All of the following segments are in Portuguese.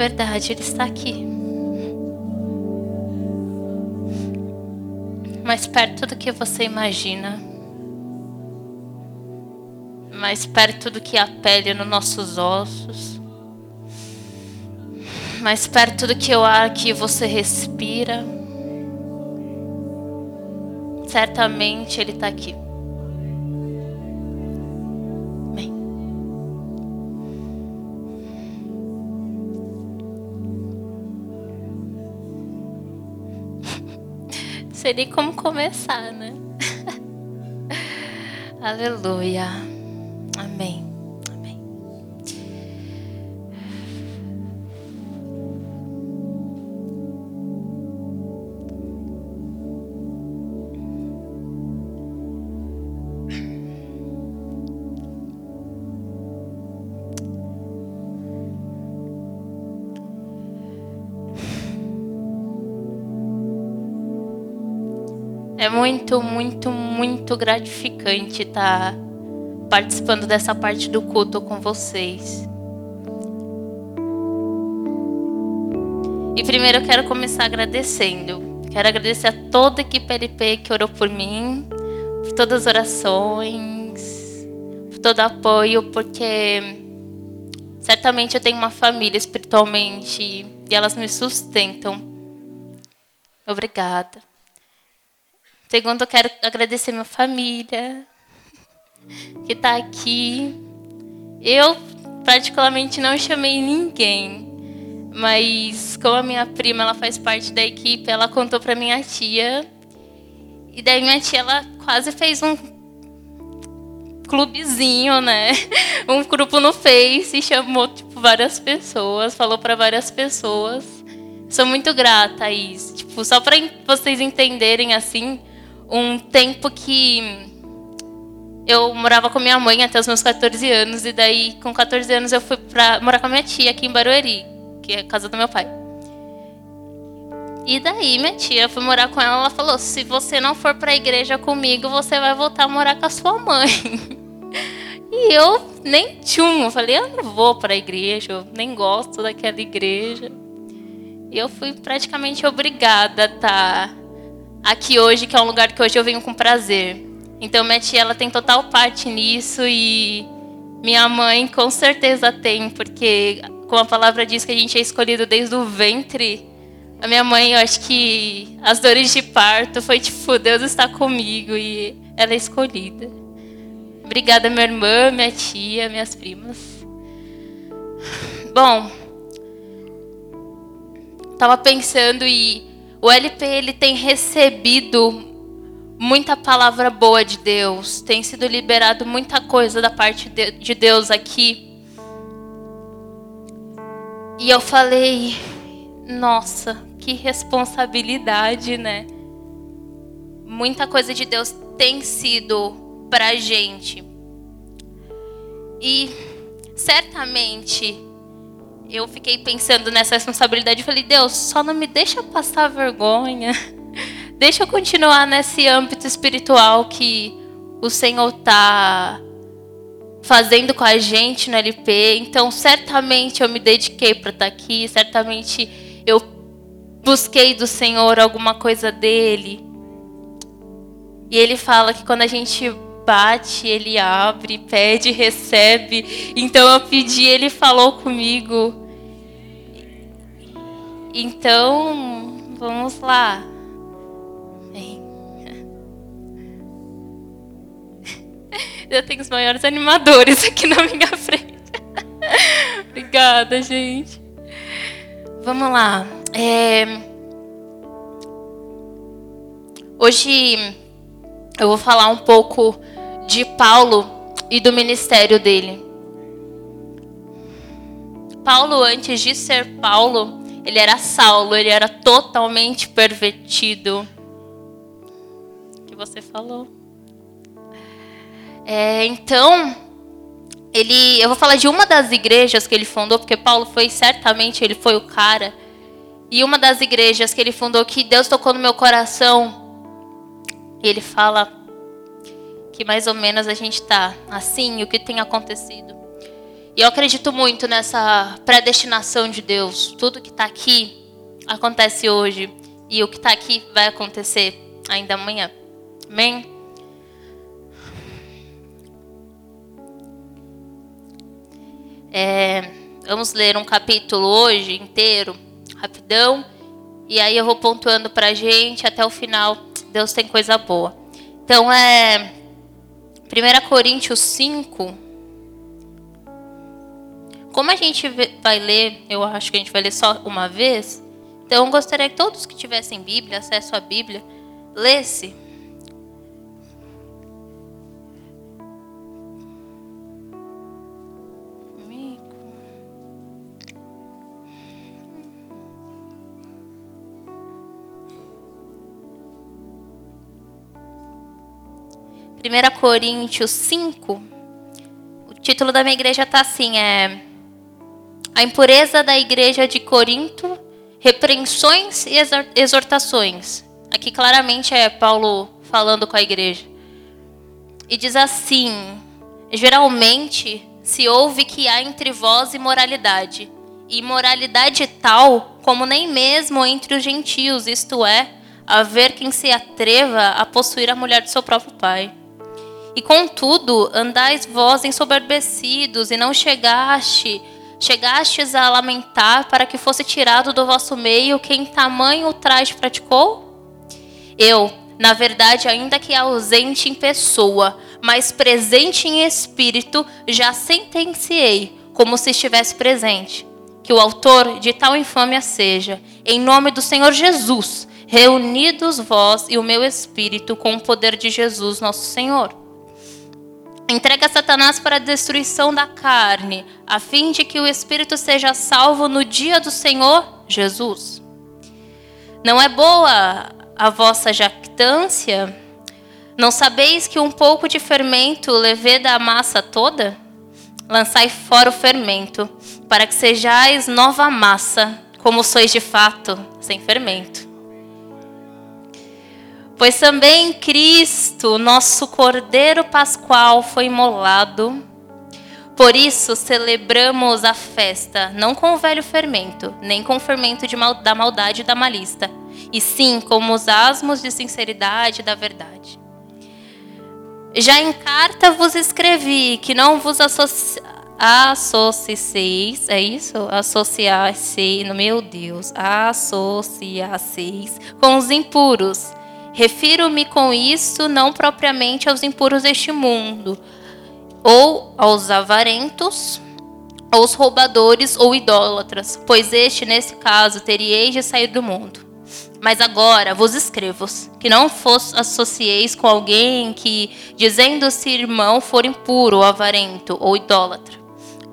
verdade, Ele está aqui. Mais perto do que você imagina. Mais perto do que a pele nos nossos ossos. Mais perto do que o ar que você respira. Certamente Ele está aqui. Sei nem como começar, né? Aleluia. Amém. Muito, muito, muito gratificante estar tá participando dessa parte do culto com vocês. E primeiro eu quero começar agradecendo. Quero agradecer a toda a equipe LP que orou por mim, por todas as orações, por todo apoio, porque certamente eu tenho uma família espiritualmente e elas me sustentam. Obrigada. Segundo, eu quero agradecer minha família que está aqui. Eu, particularmente, não chamei ninguém. Mas, como a minha prima ela faz parte da equipe, ela contou para minha tia. E daí, minha tia ela quase fez um clubezinho, né? Um grupo no Face e chamou tipo, várias pessoas, falou para várias pessoas. Sou muito grata a isso. Tipo, só para vocês entenderem assim, um tempo que eu morava com minha mãe até os meus 14 anos e daí com 14 anos eu fui para morar com a minha tia aqui em Barueri, que é a casa do meu pai. E daí minha tia foi morar com ela, ela falou: "Se você não for para a igreja comigo, você vai voltar a morar com a sua mãe". E eu nem tchum, eu falei: "Eu não vou para a igreja, eu nem gosto daquela igreja". E eu fui praticamente obrigada a estar tá aqui hoje, que é um lugar que hoje eu venho com prazer. Então minha tia ela tem total parte nisso e minha mãe com certeza tem, porque como a palavra diz que a gente é escolhido desde o ventre, a minha mãe, eu acho que as dores de parto foi tipo, Deus está comigo e ela é escolhida. Obrigada minha irmã, minha tia, minhas primas. Bom, tava pensando e o LP ele tem recebido muita palavra boa de Deus, tem sido liberado muita coisa da parte de Deus aqui. E eu falei, nossa, que responsabilidade, né? Muita coisa de Deus tem sido pra gente. E certamente eu fiquei pensando nessa responsabilidade e falei, Deus, só não me deixa passar vergonha. Deixa eu continuar nesse âmbito espiritual que o Senhor está fazendo com a gente no LP. Então, certamente eu me dediquei para estar tá aqui, certamente eu busquei do Senhor alguma coisa dele. E ele fala que quando a gente bate, ele abre, pede, recebe. Então eu pedi, ele falou comigo. Então, vamos lá. Eu tenho os maiores animadores aqui na minha frente. Obrigada, gente. Vamos lá. É... Hoje eu vou falar um pouco de Paulo e do ministério dele. Paulo, antes de ser Paulo, ele era Saulo, ele era totalmente pervertido. O que você falou? É, então, ele, eu vou falar de uma das igrejas que ele fundou, porque Paulo foi certamente ele foi o cara. E uma das igrejas que ele fundou que Deus tocou no meu coração, ele fala que mais ou menos a gente está assim, o que tem acontecido. E eu acredito muito nessa predestinação de Deus. Tudo que está aqui acontece hoje. E o que está aqui vai acontecer ainda amanhã. Amém? É, vamos ler um capítulo hoje inteiro, rapidão. E aí eu vou pontuando para a gente até o final. Deus tem coisa boa. Então é 1 Coríntios 5, como a gente vai ler, eu acho que a gente vai ler só uma vez, então eu gostaria que todos que tivessem Bíblia, acesso à Bíblia, lesse. Primeira Coríntios 5, o título da minha igreja está assim, é a impureza da igreja de Corinto, repreensões e exortações. Aqui claramente é Paulo falando com a igreja. E diz assim: geralmente se ouve que há entre vós imoralidade, e imoralidade tal como nem mesmo entre os gentios, isto é, haver quem se atreva a possuir a mulher de seu próprio pai. E contudo, andais vós ensoberbecidos, e não chegaste Chegastes a lamentar para que fosse tirado do vosso meio quem tamanho traje praticou? Eu, na verdade, ainda que ausente em pessoa, mas presente em espírito, já sentenciei, como se estivesse presente, que o autor de tal infâmia seja, em nome do Senhor Jesus, reunidos vós e o meu espírito com o poder de Jesus, nosso Senhor entrega Satanás para a destruição da carne, a fim de que o espírito seja salvo no dia do Senhor Jesus. Não é boa a vossa jactância? Não sabeis que um pouco de fermento leveda a massa toda? Lançai fora o fermento, para que sejais nova massa, como sois de fato, sem fermento. Pois também Cristo, nosso Cordeiro Pascual, foi imolado. Por isso celebramos a festa, não com o velho fermento, nem com o fermento mal, da maldade e da malista, e sim como os asmos de sinceridade e da verdade. Já em carta vos escrevi que não vos associ... associeis, é isso? Associasse, meu Deus, associaseis com os impuros Refiro-me com isso não propriamente aos impuros deste mundo, ou aos avarentos, aos roubadores ou idólatras, pois este, nesse caso, teríeis de sair do mundo. Mas agora vos escrevo que não vos associeis com alguém que, dizendo-se irmão, for impuro, ou avarento, ou idólatra,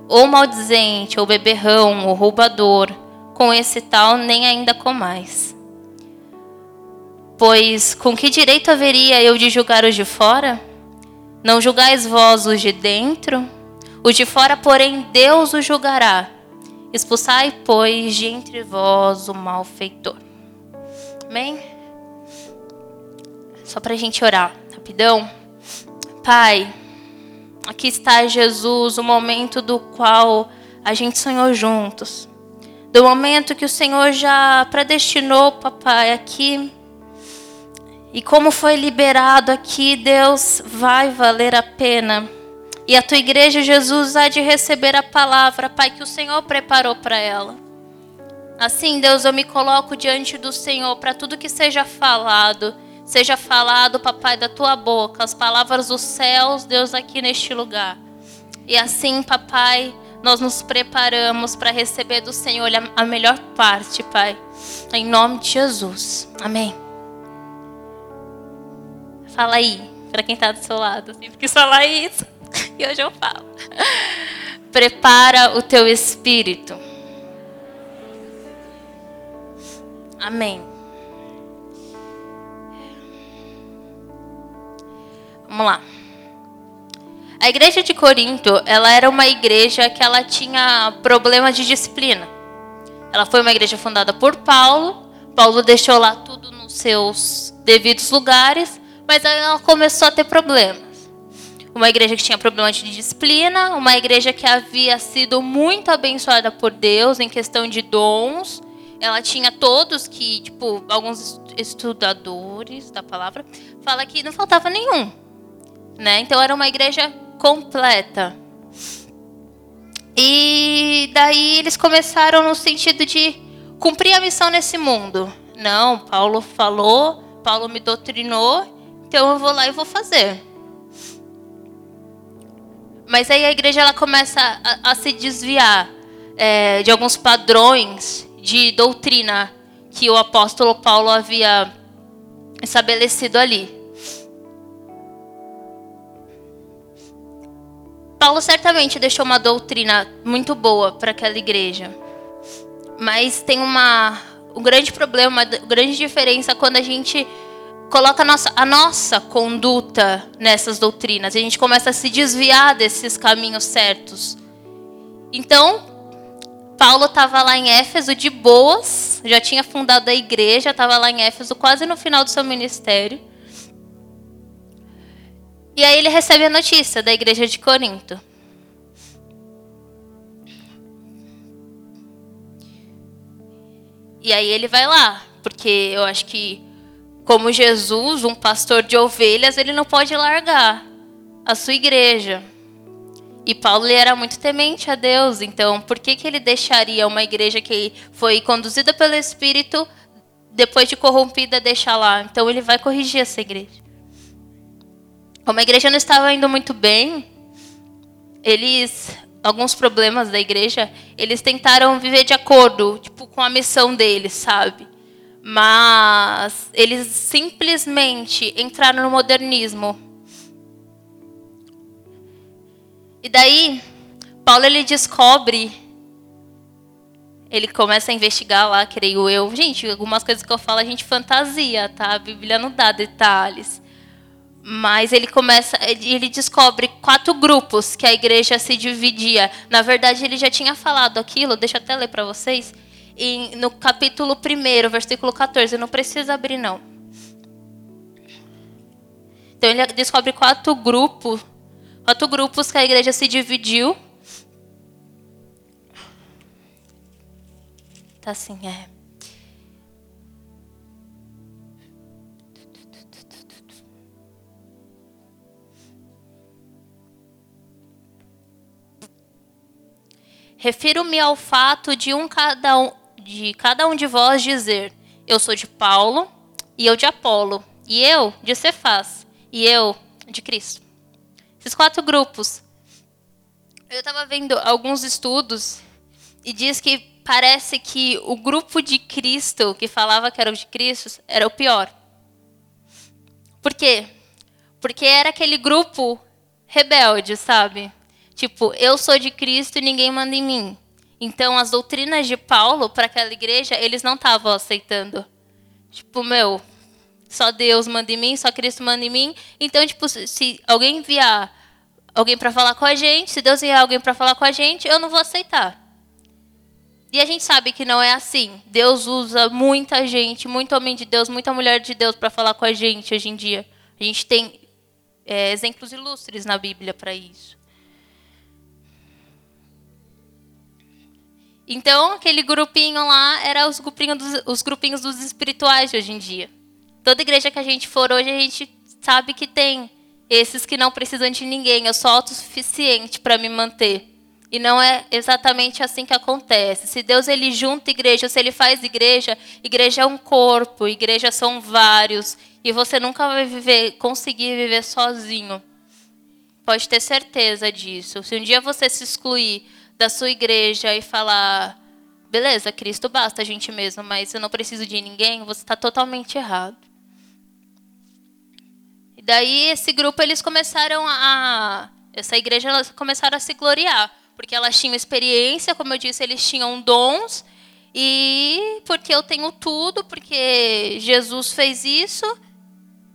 ou maldizente, ou beberrão, ou roubador, com esse tal nem ainda comais. Pois com que direito haveria eu de julgar os de fora? Não julgais vós os de dentro? Os de fora, porém, Deus os julgará. Expulsai, pois, de entre vós o malfeitor. Amém? Só para a gente orar, rapidão. Pai, aqui está Jesus, o momento do qual a gente sonhou juntos. Do momento que o Senhor já predestinou, papai, aqui e como foi liberado aqui, Deus vai valer a pena. E a tua igreja, Jesus, há de receber a palavra, Pai, que o Senhor preparou para ela. Assim, Deus, eu me coloco diante do Senhor para tudo que seja falado, seja falado, papai, da tua boca, as palavras dos céus, Deus, aqui neste lugar. E assim, papai, nós nos preparamos para receber do Senhor a melhor parte, Pai. Em nome de Jesus. Amém. Fala aí, para quem está do seu lado. Eu sempre quis falar isso. E hoje eu falo. Prepara o teu espírito. Amém. Vamos lá. A igreja de Corinto, ela era uma igreja que ela tinha problemas de disciplina. Ela foi uma igreja fundada por Paulo. Paulo deixou lá tudo nos seus devidos lugares mas ela começou a ter problemas. uma igreja que tinha problema de disciplina, uma igreja que havia sido muito abençoada por Deus em questão de dons. Ela tinha todos que, tipo, alguns estudadores da palavra fala que não faltava nenhum, né? Então era uma igreja completa. E daí eles começaram no sentido de cumprir a missão nesse mundo. Não, Paulo falou, Paulo me doutrinou, então eu vou lá e vou fazer. Mas aí a igreja ela começa a, a se desviar é, de alguns padrões de doutrina que o apóstolo Paulo havia estabelecido ali. Paulo certamente deixou uma doutrina muito boa para aquela igreja. Mas tem uma um grande problema, uma grande diferença quando a gente coloca a nossa, a nossa conduta nessas doutrinas. A gente começa a se desviar desses caminhos certos. Então, Paulo estava lá em Éfeso de boas, já tinha fundado a igreja, estava lá em Éfeso quase no final do seu ministério. E aí ele recebe a notícia da igreja de Corinto. E aí ele vai lá, porque eu acho que como Jesus, um pastor de ovelhas, ele não pode largar a sua igreja. E Paulo era muito temente a Deus, então por que, que ele deixaria uma igreja que foi conduzida pelo Espírito, depois de corrompida, deixar lá? Então ele vai corrigir essa igreja. Como a igreja não estava indo muito bem, eles alguns problemas da igreja, eles tentaram viver de acordo, tipo, com a missão deles, sabe? Mas eles simplesmente entraram no modernismo. E daí, Paulo ele descobre ele começa a investigar lá, creio eu. Gente, algumas coisas que eu falo a gente fantasia, tá? A Bíblia não dá detalhes. Mas ele começa, ele descobre quatro grupos que a igreja se dividia. Na verdade, ele já tinha falado aquilo, deixa eu até ler para vocês, em, no capítulo 1, versículo 14. Não precisa abrir, não. Então, ele descobre quatro grupos, quatro grupos que a igreja se dividiu. Tá assim, é. Refiro-me ao fato de um cada um de cada um de vós dizer: Eu sou de Paulo, e eu de Apolo, e eu de Cefás, e eu de Cristo. Esses quatro grupos. Eu estava vendo alguns estudos e diz que parece que o grupo de Cristo, que falava que era o de Cristo, era o pior. Por quê? Porque era aquele grupo rebelde, sabe? Tipo, eu sou de Cristo e ninguém manda em mim. Então, as doutrinas de Paulo para aquela igreja, eles não estavam aceitando. Tipo, meu, só Deus manda em mim, só Cristo manda em mim. Então, tipo, se alguém enviar alguém para falar com a gente, se Deus enviar alguém para falar com a gente, eu não vou aceitar. E a gente sabe que não é assim. Deus usa muita gente, muito homem de Deus, muita mulher de Deus para falar com a gente hoje em dia. A gente tem é, exemplos ilustres na Bíblia para isso. Então, aquele grupinho lá era os grupinhos, dos, os grupinhos dos espirituais de hoje em dia. Toda igreja que a gente for hoje, a gente sabe que tem esses que não precisam de ninguém. Eu sou autossuficiente para me manter. E não é exatamente assim que acontece. Se Deus ele junta igreja, se ele faz igreja, igreja é um corpo, igreja são vários, e você nunca vai viver, conseguir viver sozinho. Pode ter certeza disso. Se um dia você se excluir da sua igreja e falar, beleza, Cristo basta a gente mesmo, mas eu não preciso de ninguém, você está totalmente errado. E daí esse grupo eles começaram a, essa igreja elas começaram a se gloriar, porque elas tinham experiência, como eu disse, eles tinham dons e porque eu tenho tudo, porque Jesus fez isso,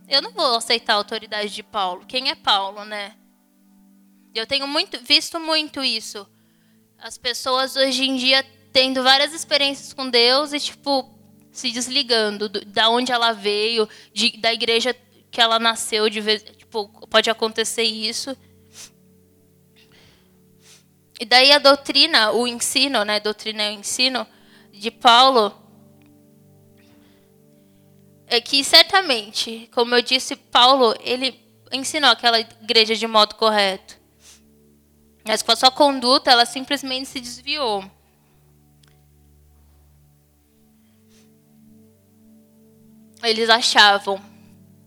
eu não vou aceitar a autoridade de Paulo. Quem é Paulo, né? Eu tenho muito, visto muito isso. As pessoas hoje em dia tendo várias experiências com Deus e, tipo, se desligando do, da onde ela veio, de, da igreja que ela nasceu, de vez, tipo, pode acontecer isso. E daí a doutrina, o ensino, né? Doutrina é o ensino de Paulo é que certamente, como eu disse, Paulo, ele ensinou aquela igreja de modo correto. Mas com a sua conduta, ela simplesmente se desviou. Eles achavam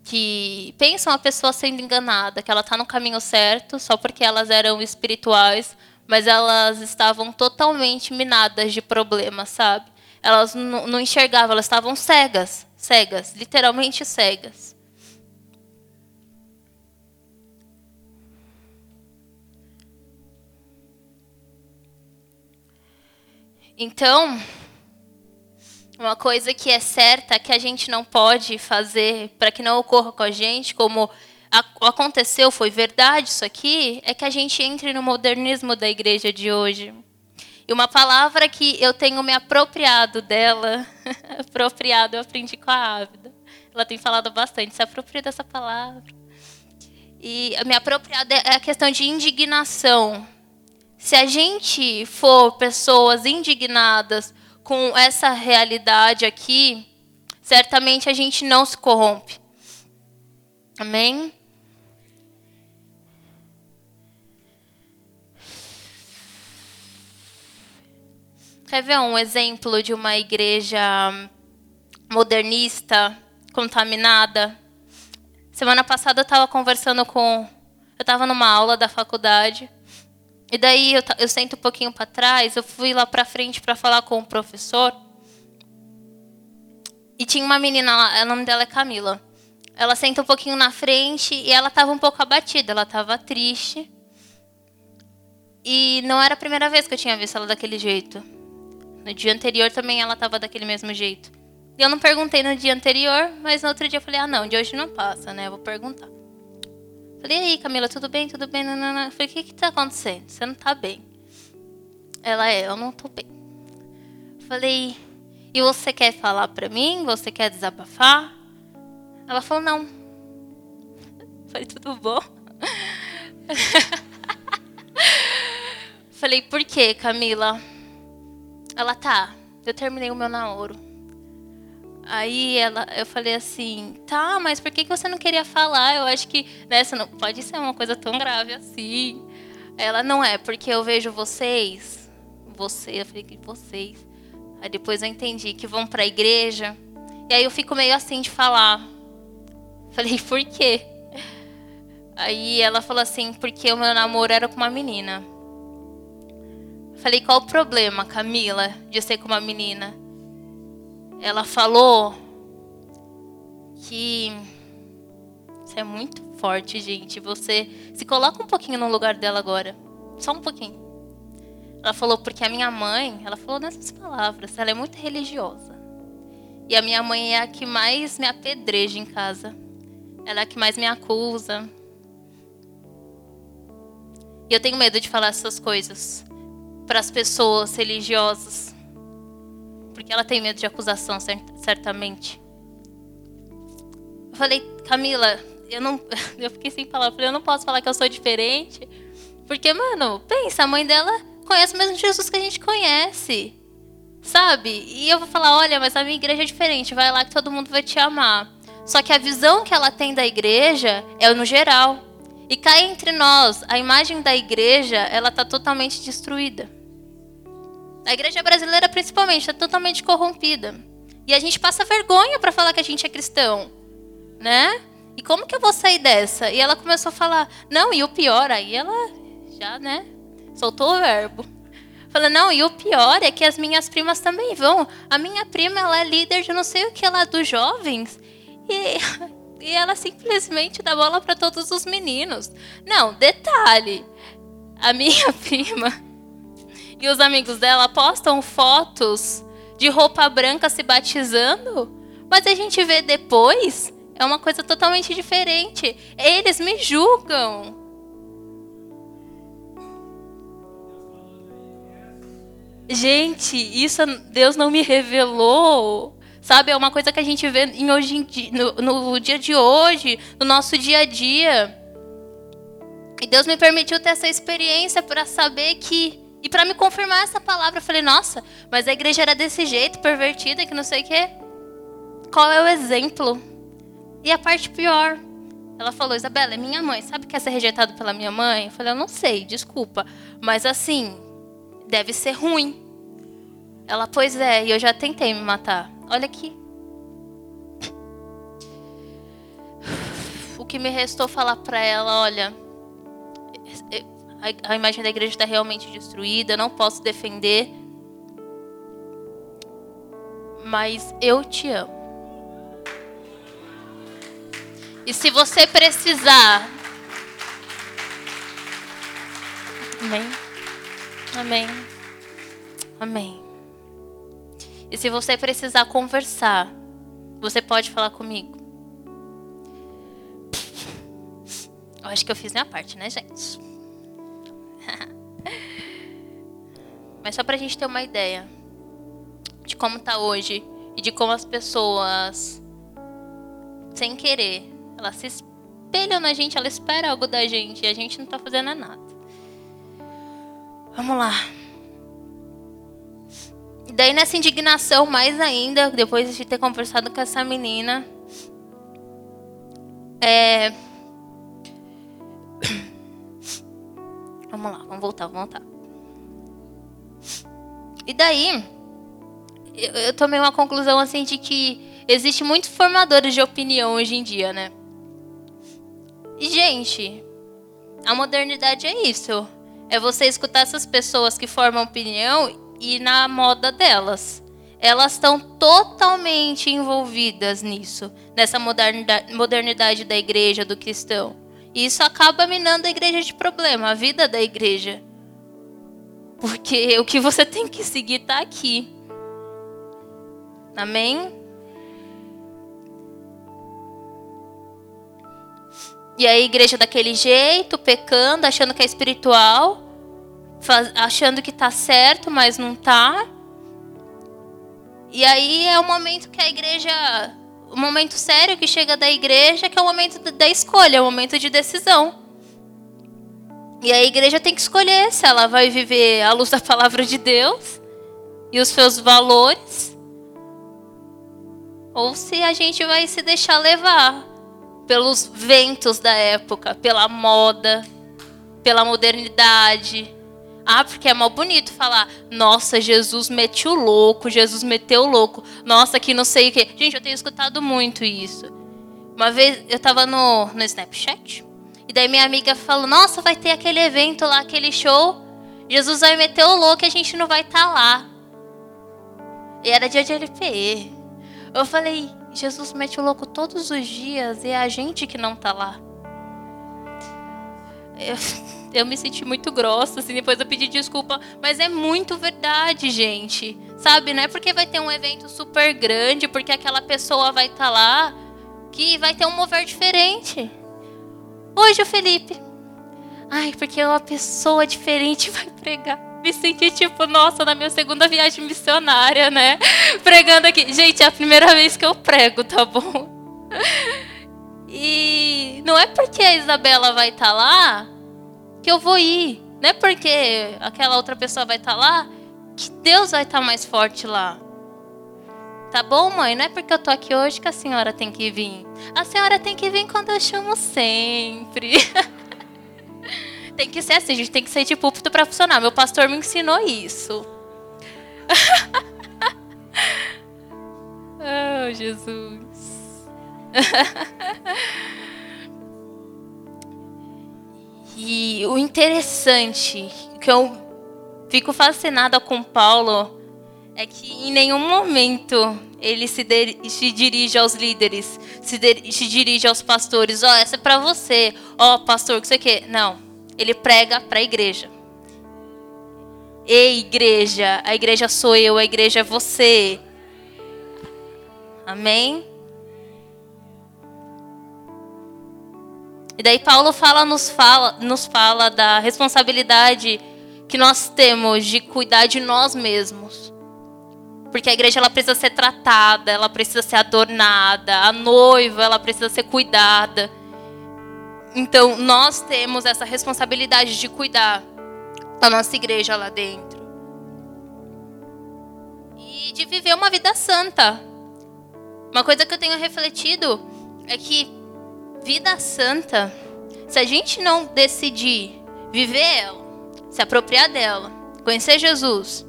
que pensam a pessoa sendo enganada, que ela está no caminho certo só porque elas eram espirituais, mas elas estavam totalmente minadas de problemas, sabe? Elas não enxergavam, elas estavam cegas, cegas, literalmente cegas. Então, uma coisa que é certa que a gente não pode fazer para que não ocorra com a gente, como aconteceu, foi verdade isso aqui, é que a gente entre no modernismo da igreja de hoje. E uma palavra que eu tenho me apropriado dela, apropriado, eu aprendi com a Ávida. Ela tem falado bastante, se apropria dessa palavra. E me apropriado é a questão de indignação. Se a gente for pessoas indignadas com essa realidade aqui, certamente a gente não se corrompe. Amém? Quer ver um exemplo de uma igreja modernista, contaminada? Semana passada eu estava conversando com. Eu estava numa aula da faculdade e daí eu, eu sento um pouquinho para trás, eu fui lá para frente para falar com o professor. E tinha uma menina lá, o nome dela é Camila. Ela senta um pouquinho na frente e ela estava um pouco abatida, ela estava triste. E não era a primeira vez que eu tinha visto ela daquele jeito. No dia anterior também ela estava daquele mesmo jeito. E eu não perguntei no dia anterior, mas no outro dia eu falei: ah, não, de hoje não passa, né? Eu vou perguntar. Falei, e aí, Camila, tudo bem? Tudo bem? Nanana. Falei, o que que tá acontecendo? Você não tá bem. Ela é, eu não tô bem. Falei, e você quer falar pra mim? Você quer desabafar? Ela falou, não. Falei, tudo bom? Falei, por quê, Camila? Ela tá, eu terminei o meu namoro. Aí ela, eu falei assim, tá, mas por que, que você não queria falar? Eu acho que nessa né, não pode ser uma coisa tão grave assim. Ela não é, porque eu vejo vocês, você, eu falei que vocês. Aí depois eu entendi que vão para a igreja. E aí eu fico meio assim de falar. Falei, por quê? Aí ela falou assim, porque o meu namoro era com uma menina. Falei, qual o problema, Camila, de ser com uma menina? Ela falou que isso é muito forte, gente. Você se coloca um pouquinho no lugar dela agora, só um pouquinho. Ela falou porque a minha mãe, ela falou nessas palavras, ela é muito religiosa. E a minha mãe é a que mais me apedreja em casa. Ela é a que mais me acusa. E eu tenho medo de falar essas coisas para as pessoas religiosas porque ela tem medo de acusação, certamente. Eu falei, Camila, eu não. Eu fiquei sem palavras. Eu falei, eu não posso falar que eu sou diferente. Porque, mano, pensa, a mãe dela conhece o mesmo Jesus que a gente conhece. Sabe? E eu vou falar, olha, mas a minha igreja é diferente. Vai lá que todo mundo vai te amar. Só que a visão que ela tem da igreja é no geral. E cai entre nós, a imagem da igreja, ela tá totalmente destruída. A igreja brasileira, principalmente, está totalmente corrompida. E a gente passa vergonha para falar que a gente é cristão, né? E como que eu vou sair dessa? E ela começou a falar, não, e o pior, aí ela já, né, soltou o verbo. Falou, não, e o pior é que as minhas primas também vão. A minha prima, ela é líder de não sei o que lá dos jovens. E, e ela simplesmente dá bola para todos os meninos. Não, detalhe. A minha prima, e os amigos dela postam fotos de roupa branca se batizando, mas a gente vê depois é uma coisa totalmente diferente. Eles me julgam. Gente, isso Deus não me revelou. Sabe, é uma coisa que a gente vê em hoje em no, no dia de hoje, no nosso dia a dia. E Deus me permitiu ter essa experiência para saber que E para me confirmar essa palavra, eu falei, nossa, mas a igreja era desse jeito, pervertida, que não sei o quê. Qual é o exemplo? E a parte pior, ela falou, Isabela, é minha mãe. Sabe que é ser rejeitado pela minha mãe? Eu falei, eu não sei, desculpa. Mas assim, deve ser ruim. Ela, pois é, e eu já tentei me matar. Olha aqui. O que me restou falar para ela, olha, a imagem da igreja está realmente destruída, não posso defender. Mas eu te amo. E se você precisar. Amém. Amém. Amém. E se você precisar conversar, você pode falar comigo. Eu acho que eu fiz minha parte, né, gente? Mas só pra gente ter uma ideia de como tá hoje e de como as pessoas, sem querer, elas se espelham na gente, ela espera algo da gente e a gente não tá fazendo nada. Vamos lá. Daí nessa indignação, mais ainda, depois de ter conversado com essa menina, é... Vamos lá, vamos voltar, vamos voltar. E daí, eu, eu tomei uma conclusão assim de que existe muitos formadores de opinião hoje em dia, né? E, gente, a modernidade é isso. É você escutar essas pessoas que formam opinião e na moda delas. Elas estão totalmente envolvidas nisso, nessa modernidade, modernidade da igreja, do cristão. E isso acaba minando a igreja de problema, a vida da igreja. Porque o que você tem que seguir está aqui. Amém? E a igreja daquele jeito, pecando, achando que é espiritual, achando que está certo, mas não está. E aí é o momento que a igreja, o momento sério que chega da igreja, que é o momento da escolha, é o momento de decisão. E a igreja tem que escolher se ela vai viver à luz da palavra de Deus e os seus valores, ou se a gente vai se deixar levar pelos ventos da época, pela moda, pela modernidade. Ah, porque é mal bonito falar, nossa, Jesus meteu louco, Jesus meteu louco, nossa, que não sei o quê. Gente, eu tenho escutado muito isso. Uma vez eu estava no, no Snapchat, e daí minha amiga falou: Nossa, vai ter aquele evento lá, aquele show. Jesus vai meter o louco e a gente não vai estar tá lá. E era dia de LPE. Eu falei: Jesus mete o louco todos os dias e é a gente que não está lá. Eu, eu me senti muito grossa, assim, depois eu pedi desculpa. Mas é muito verdade, gente. Sabe, não é porque vai ter um evento super grande, porque aquela pessoa vai estar tá lá, que vai ter um mover diferente. Hoje o Felipe. Ai, porque uma pessoa diferente vai pregar. Me senti tipo, nossa, na minha segunda viagem missionária, né? Pregando aqui. Gente, é a primeira vez que eu prego, tá bom? E não é porque a Isabela vai estar tá lá que eu vou ir. Não é porque aquela outra pessoa vai estar tá lá que Deus vai estar tá mais forte lá. Tá bom, mãe? Não é porque eu tô aqui hoje que a senhora tem que vir. A senhora tem que vir quando eu chamo sempre. tem que ser assim, a gente tem que sair de púlpito para funcionar. Meu pastor me ensinou isso. oh, Jesus. e o interessante, que eu fico fascinada com Paulo, é que em nenhum momento ele se, se dirige aos líderes, se, se dirige aos pastores. Ó, oh, essa é para você. Ó, oh, pastor, o que você quer? Não. Ele prega para a igreja. Ei, igreja, a igreja sou eu, a igreja é você. Amém? E daí Paulo fala, nos fala, nos fala da responsabilidade que nós temos de cuidar de nós mesmos. Porque a igreja ela precisa ser tratada, ela precisa ser adornada, a noiva ela precisa ser cuidada. Então, nós temos essa responsabilidade de cuidar. da nossa igreja lá dentro. E de viver uma vida santa. Uma coisa que eu tenho refletido é que vida santa, se a gente não decidir viver ela, se apropriar dela, conhecer Jesus,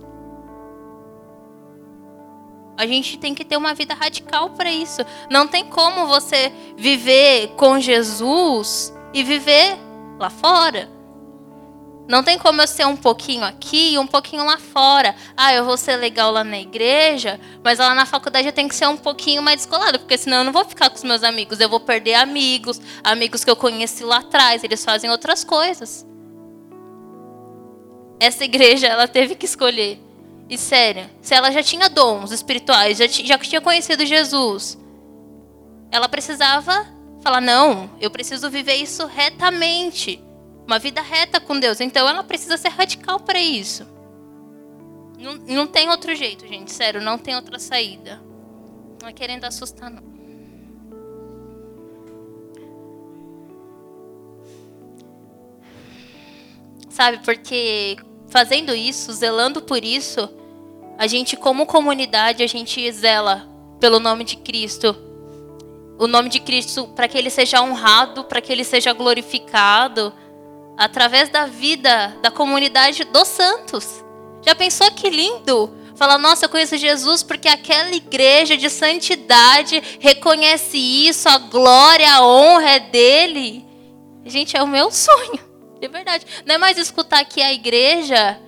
a gente tem que ter uma vida radical para isso. Não tem como você viver com Jesus e viver lá fora. Não tem como eu ser um pouquinho aqui e um pouquinho lá fora. Ah, eu vou ser legal lá na igreja, mas lá na faculdade eu tenho que ser um pouquinho mais descolado, porque senão eu não vou ficar com os meus amigos. Eu vou perder amigos, amigos que eu conheci lá atrás, eles fazem outras coisas. Essa igreja, ela teve que escolher. E sério, se ela já tinha dons espirituais, já, já tinha conhecido Jesus, ela precisava falar: não, eu preciso viver isso retamente uma vida reta com Deus. Então ela precisa ser radical para isso. Não, não tem outro jeito, gente. Sério, não tem outra saída. Não é querendo assustar, não. Sabe, porque fazendo isso, zelando por isso, a gente, como comunidade, a gente zela pelo nome de Cristo. O nome de Cristo para que ele seja honrado, para que ele seja glorificado através da vida da comunidade dos santos. Já pensou que lindo? Falar, nossa, eu conheço Jesus porque aquela igreja de santidade reconhece isso, a glória, a honra é dele. Gente, é o meu sonho, de verdade. Não é mais escutar que a igreja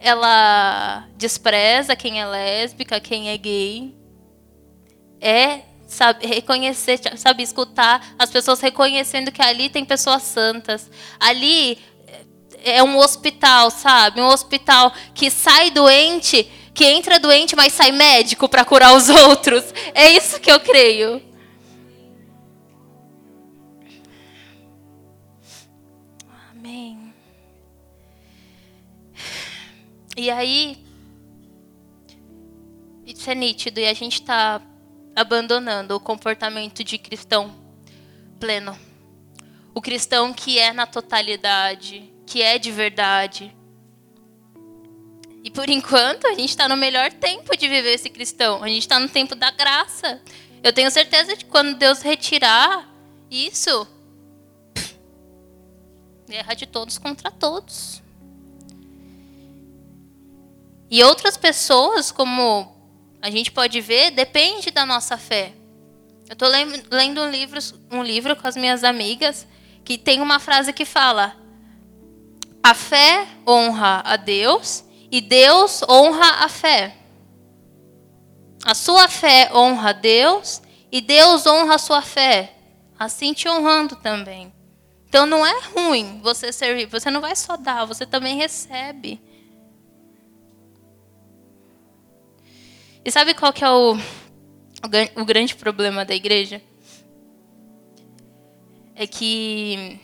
ela despreza quem é lésbica, quem é gay. É sabe, reconhecer, sabe, escutar as pessoas reconhecendo que ali tem pessoas santas. Ali é um hospital, sabe? Um hospital que sai doente, que entra doente, mas sai médico para curar os outros. É isso que eu creio. E aí, isso é nítido e a gente está abandonando o comportamento de cristão pleno. O cristão que é na totalidade, que é de verdade. E por enquanto a gente está no melhor tempo de viver esse cristão. A gente está no tempo da graça. Eu tenho certeza de que quando Deus retirar isso, guerra de todos contra todos. E outras pessoas, como a gente pode ver, depende da nossa fé. Eu estou lendo um livro, um livro com as minhas amigas que tem uma frase que fala: A fé honra a Deus e Deus honra a fé. A sua fé honra a Deus e Deus honra a sua fé, assim te honrando também. Então não é ruim você servir, você não vai só dar, você também recebe. E sabe qual que é o, o, grande problema da igreja? É que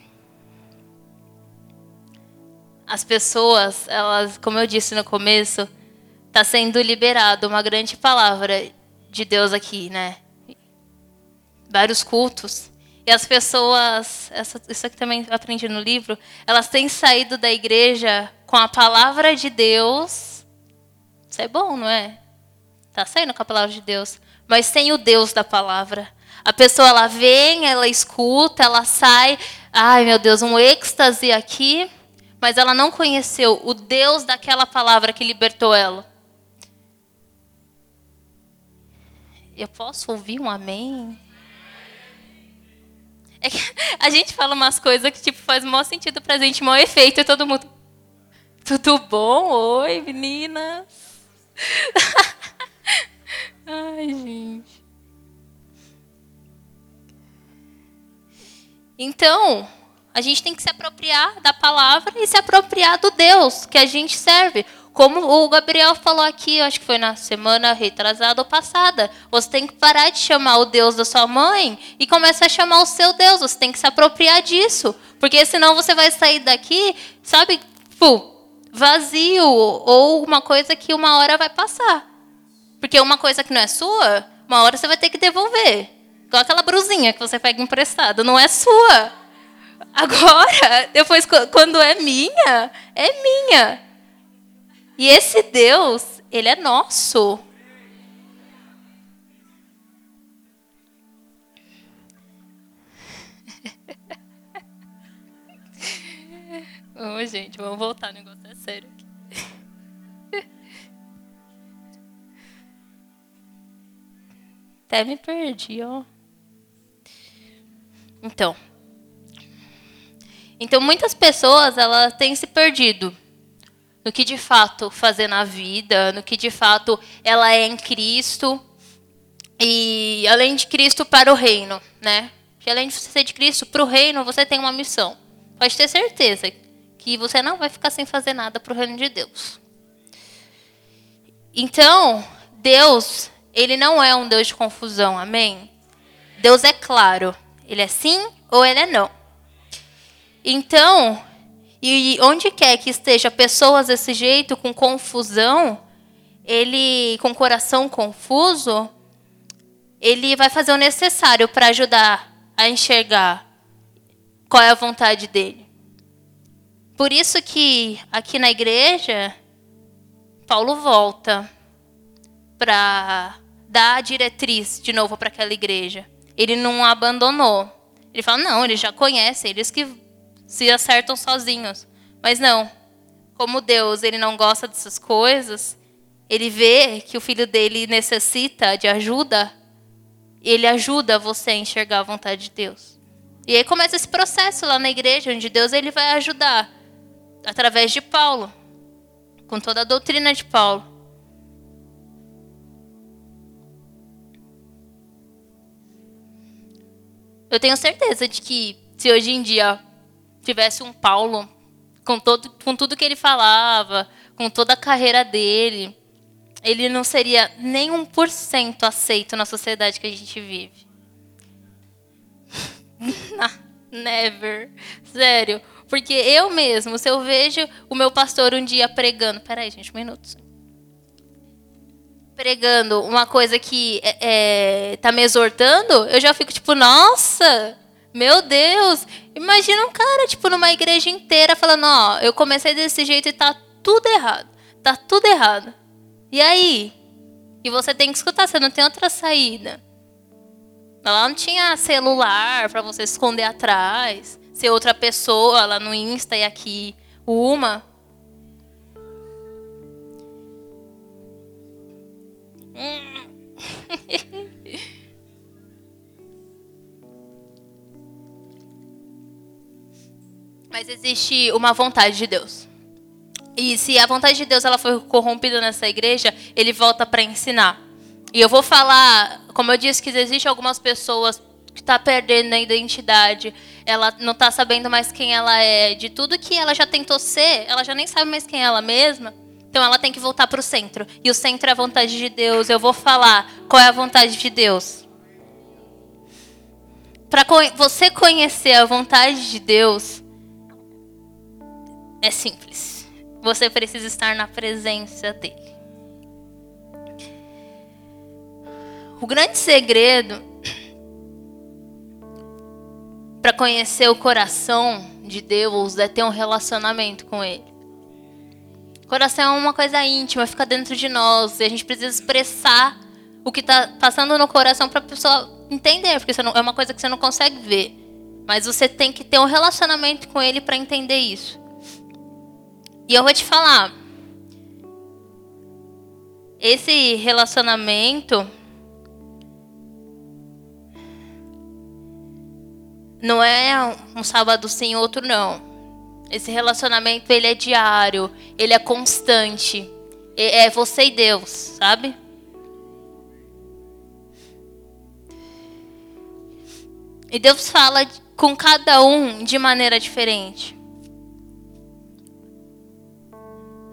as pessoas, elas, como eu disse no começo, está sendo liberado uma grande palavra de Deus aqui, né? Vários cultos. E as pessoas, essa, isso aqui também aprendi no livro, elas têm saído da igreja com a palavra de Deus. Isso é bom, não é? Tá saindo com a palavra de Deus, mas sem o Deus da palavra. A pessoa ela vem, ela escuta, ela sai, ai meu Deus, um êxtase aqui, mas ela não conheceu o Deus daquela palavra que libertou ela. Eu posso ouvir um amém? É que a gente fala umas coisas que tipo faz o maior sentido pra gente, maior efeito, e todo mundo. Tudo bom? Oi, meninas. Ai, gente. Então, a gente tem que se apropriar da palavra e se apropriar do Deus que a gente serve. Como o Gabriel falou aqui, acho que foi na semana retrasada ou passada. Você tem que parar de chamar o Deus da sua mãe e começar a chamar o seu Deus. Você tem que se apropriar disso. Porque senão você vai sair daqui, sabe, vazio ou uma coisa que uma hora vai passar. Porque uma coisa que não é sua, uma hora você vai ter que devolver. Igual aquela brusinha que você pega emprestado, não é sua. Agora, depois, quando é minha, é minha. E esse Deus, ele é nosso. Oh, gente, vamos voltar, o negócio é sério Até me perdi, ó. Então. Então, muitas pessoas, elas têm se perdido no que de fato fazer na vida, no que de fato ela é em Cristo e além de Cristo para o reino, né? Que além de você ser de Cristo para o reino, você tem uma missão. Pode ter certeza que você não vai ficar sem fazer nada para o reino de Deus. Então, Deus, ele não é um Deus de confusão, amém? Deus é claro, ele é sim ou ele é não. Então, e onde quer que esteja pessoas desse jeito, com confusão, ele com coração confuso, ele vai fazer o necessário para ajudar a enxergar qual é a vontade dele. Por isso que aqui na igreja, Paulo volta para dar a diretriz de novo para aquela igreja. Ele não abandonou. Ele fala: não, ele já conhece, eles que se acertam sozinhos. Mas não. Como Deus ele não gosta dessas coisas, ele vê que o filho dele necessita de ajuda, ele ajuda você a enxergar a vontade de Deus. E aí começa esse processo lá na igreja, onde Deus ele vai ajudar através de Paulo, com toda a doutrina de Paulo. Eu tenho certeza de que se hoje em dia tivesse um Paulo com, todo, com tudo que ele falava, com toda a carreira dele, ele não seria nem um por cento aceito na sociedade que a gente vive. Never. Sério. Porque eu mesmo, se eu vejo o meu pastor um dia pregando. Peraí, gente, um minuto. Pregando uma coisa que é, é, tá me exortando, eu já fico tipo, nossa, meu Deus. Imagina um cara, tipo, numa igreja inteira falando, ó, eu comecei desse jeito e tá tudo errado. Tá tudo errado. E aí? E você tem que escutar, você não tem outra saída. Lá não tinha celular para você esconder atrás ser outra pessoa lá no Insta e aqui uma. Mas existe uma vontade de Deus. E se a vontade de Deus ela foi corrompida nessa igreja, ele volta para ensinar. E eu vou falar, como eu disse, que existem algumas pessoas que está perdendo a identidade, ela não está sabendo mais quem ela é, de tudo que ela já tentou ser, ela já nem sabe mais quem é ela mesma. Então ela tem que voltar para o centro. E o centro é a vontade de Deus. Eu vou falar qual é a vontade de Deus. Para você conhecer a vontade de Deus, é simples. Você precisa estar na presença dele. O grande segredo para conhecer o coração de Deus é ter um relacionamento com Ele. Coração é uma coisa íntima, fica dentro de nós. E a gente precisa expressar o que está passando no coração para a pessoa entender, porque não, é uma coisa que você não consegue ver. Mas você tem que ter um relacionamento com Ele para entender isso. E eu vou te falar. Esse relacionamento Não é um sábado sim, outro não. Esse relacionamento ele é diário, ele é constante. É você e Deus, sabe? E Deus fala com cada um de maneira diferente.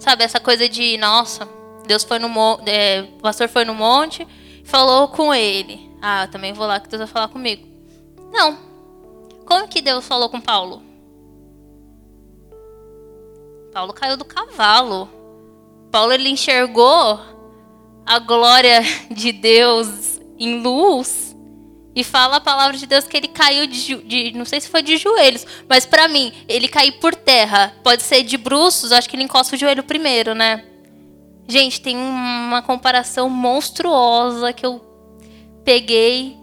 Sabe, essa coisa de, nossa, Deus foi no monte, é, o pastor foi no monte, falou com ele. Ah, também vou lá que Deus vai falar comigo. Não. Como que Deus falou com Paulo? Paulo caiu do cavalo. Paulo ele enxergou a glória de Deus em luz E fala a palavra de Deus que ele caiu de, de não sei se foi de joelhos, mas para mim, ele caiu por terra. Pode ser de bruços, acho que ele encosta o joelho primeiro, né? Gente, tem uma comparação monstruosa que eu peguei.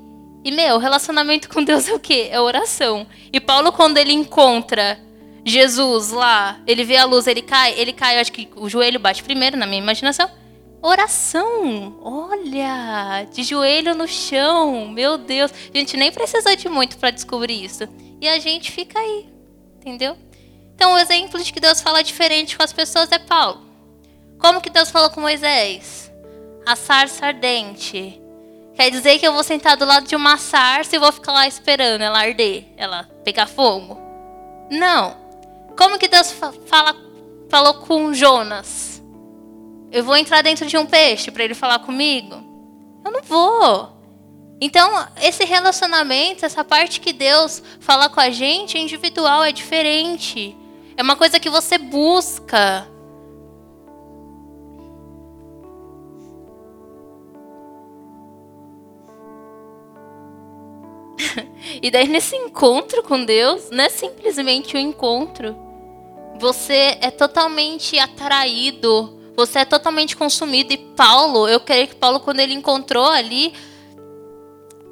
E, meu, relacionamento com Deus é o quê? É oração. E Paulo, quando ele encontra Jesus lá, ele vê a luz, ele cai, ele cai, acho que o joelho bate primeiro, na minha imaginação. Oração! Olha! De joelho no chão! Meu Deus! A gente nem precisa de muito para descobrir isso. E a gente fica aí. Entendeu? Então, o exemplo de que Deus fala diferente com as pessoas é Paulo. Como que Deus falou com Moisés? A sarça ardente. Quer dizer que eu vou sentar do lado de uma sarça e vou ficar lá esperando ela arder, ela pegar fogo? Não. Como que Deus fala, falou com Jonas? Eu vou entrar dentro de um peixe para ele falar comigo? Eu não vou. Então, esse relacionamento, essa parte que Deus fala com a gente, é individual, é diferente. É uma coisa que você busca. e daí, nesse encontro com Deus, não é simplesmente um encontro. Você é totalmente atraído você é totalmente consumido. E Paulo, eu creio que Paulo, quando ele encontrou ali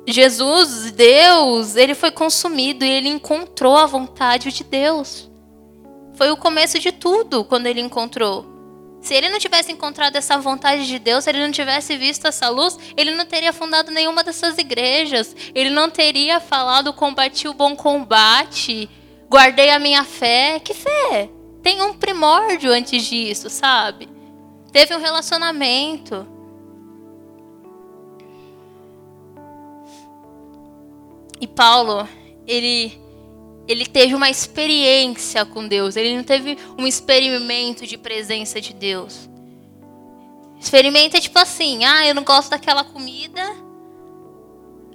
Jesus, Deus, ele foi consumido e ele encontrou a vontade de Deus. Foi o começo de tudo quando ele encontrou. Se ele não tivesse encontrado essa vontade de Deus, se ele não tivesse visto essa luz, ele não teria fundado nenhuma dessas igrejas. Ele não teria falado combati o bom combate, guardei a minha fé. Que fé? Tem um primórdio antes disso, sabe? teve um relacionamento. E Paulo, ele ele teve uma experiência com Deus, ele não teve um experimento de presença de Deus. Experimenta tipo assim, ah, eu não gosto daquela comida,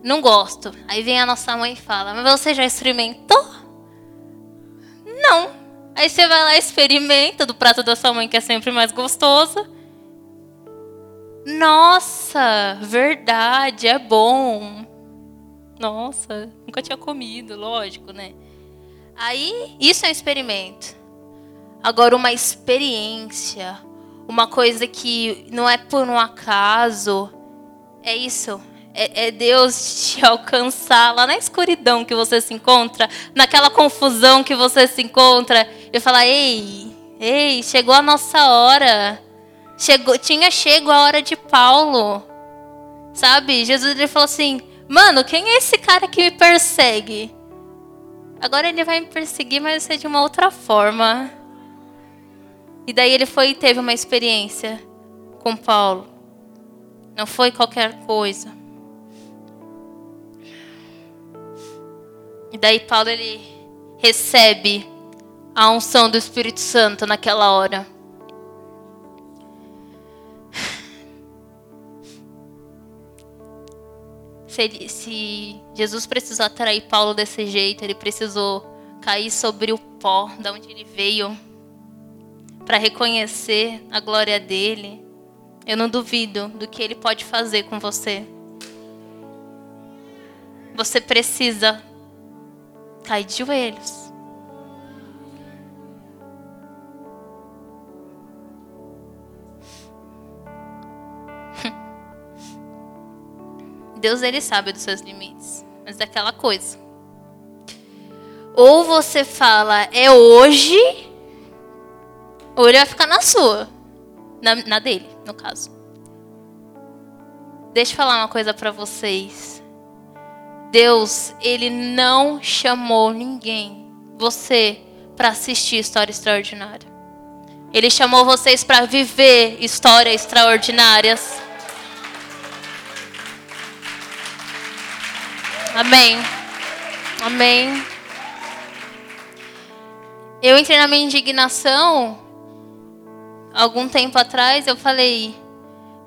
não gosto. Aí vem a nossa mãe e fala, mas você já experimentou? Aí você vai lá experimenta do prato da sua mãe, que é sempre mais gostoso. Nossa, verdade, é bom. Nossa, nunca tinha comido, lógico, né? Aí, isso é um experimento. Agora, uma experiência, uma coisa que não é por um acaso, é isso. É, é Deus te alcançar lá na escuridão que você se encontra, naquela confusão que você se encontra, e falar: ei, ei, chegou a nossa hora Chegou, tinha chego a hora de Paulo. Sabe? Jesus ele falou assim: Mano, quem é esse cara que me persegue? Agora ele vai me perseguir, mas ser de uma outra forma. E daí ele foi e teve uma experiência com Paulo. Não foi qualquer coisa. E daí Paulo ele recebe a unção do Espírito Santo naquela hora. se, se Jesus precisou atrair Paulo desse jeito, ele precisou cair sobre o pó da onde ele veio para reconhecer a glória dele. Eu não duvido do que ele pode fazer com você. Você precisa cair de joelhos. Deus ele sabe dos seus limites, mas é aquela coisa. Ou você fala é hoje, ou ele vai ficar na sua, na, na dele, no caso. Deixa eu falar uma coisa para vocês. Deus, ele não chamou ninguém, você, para assistir história extraordinária. Ele chamou vocês para viver histórias extraordinárias. Amém. Amém. Eu entrei na minha indignação algum tempo atrás, eu falei: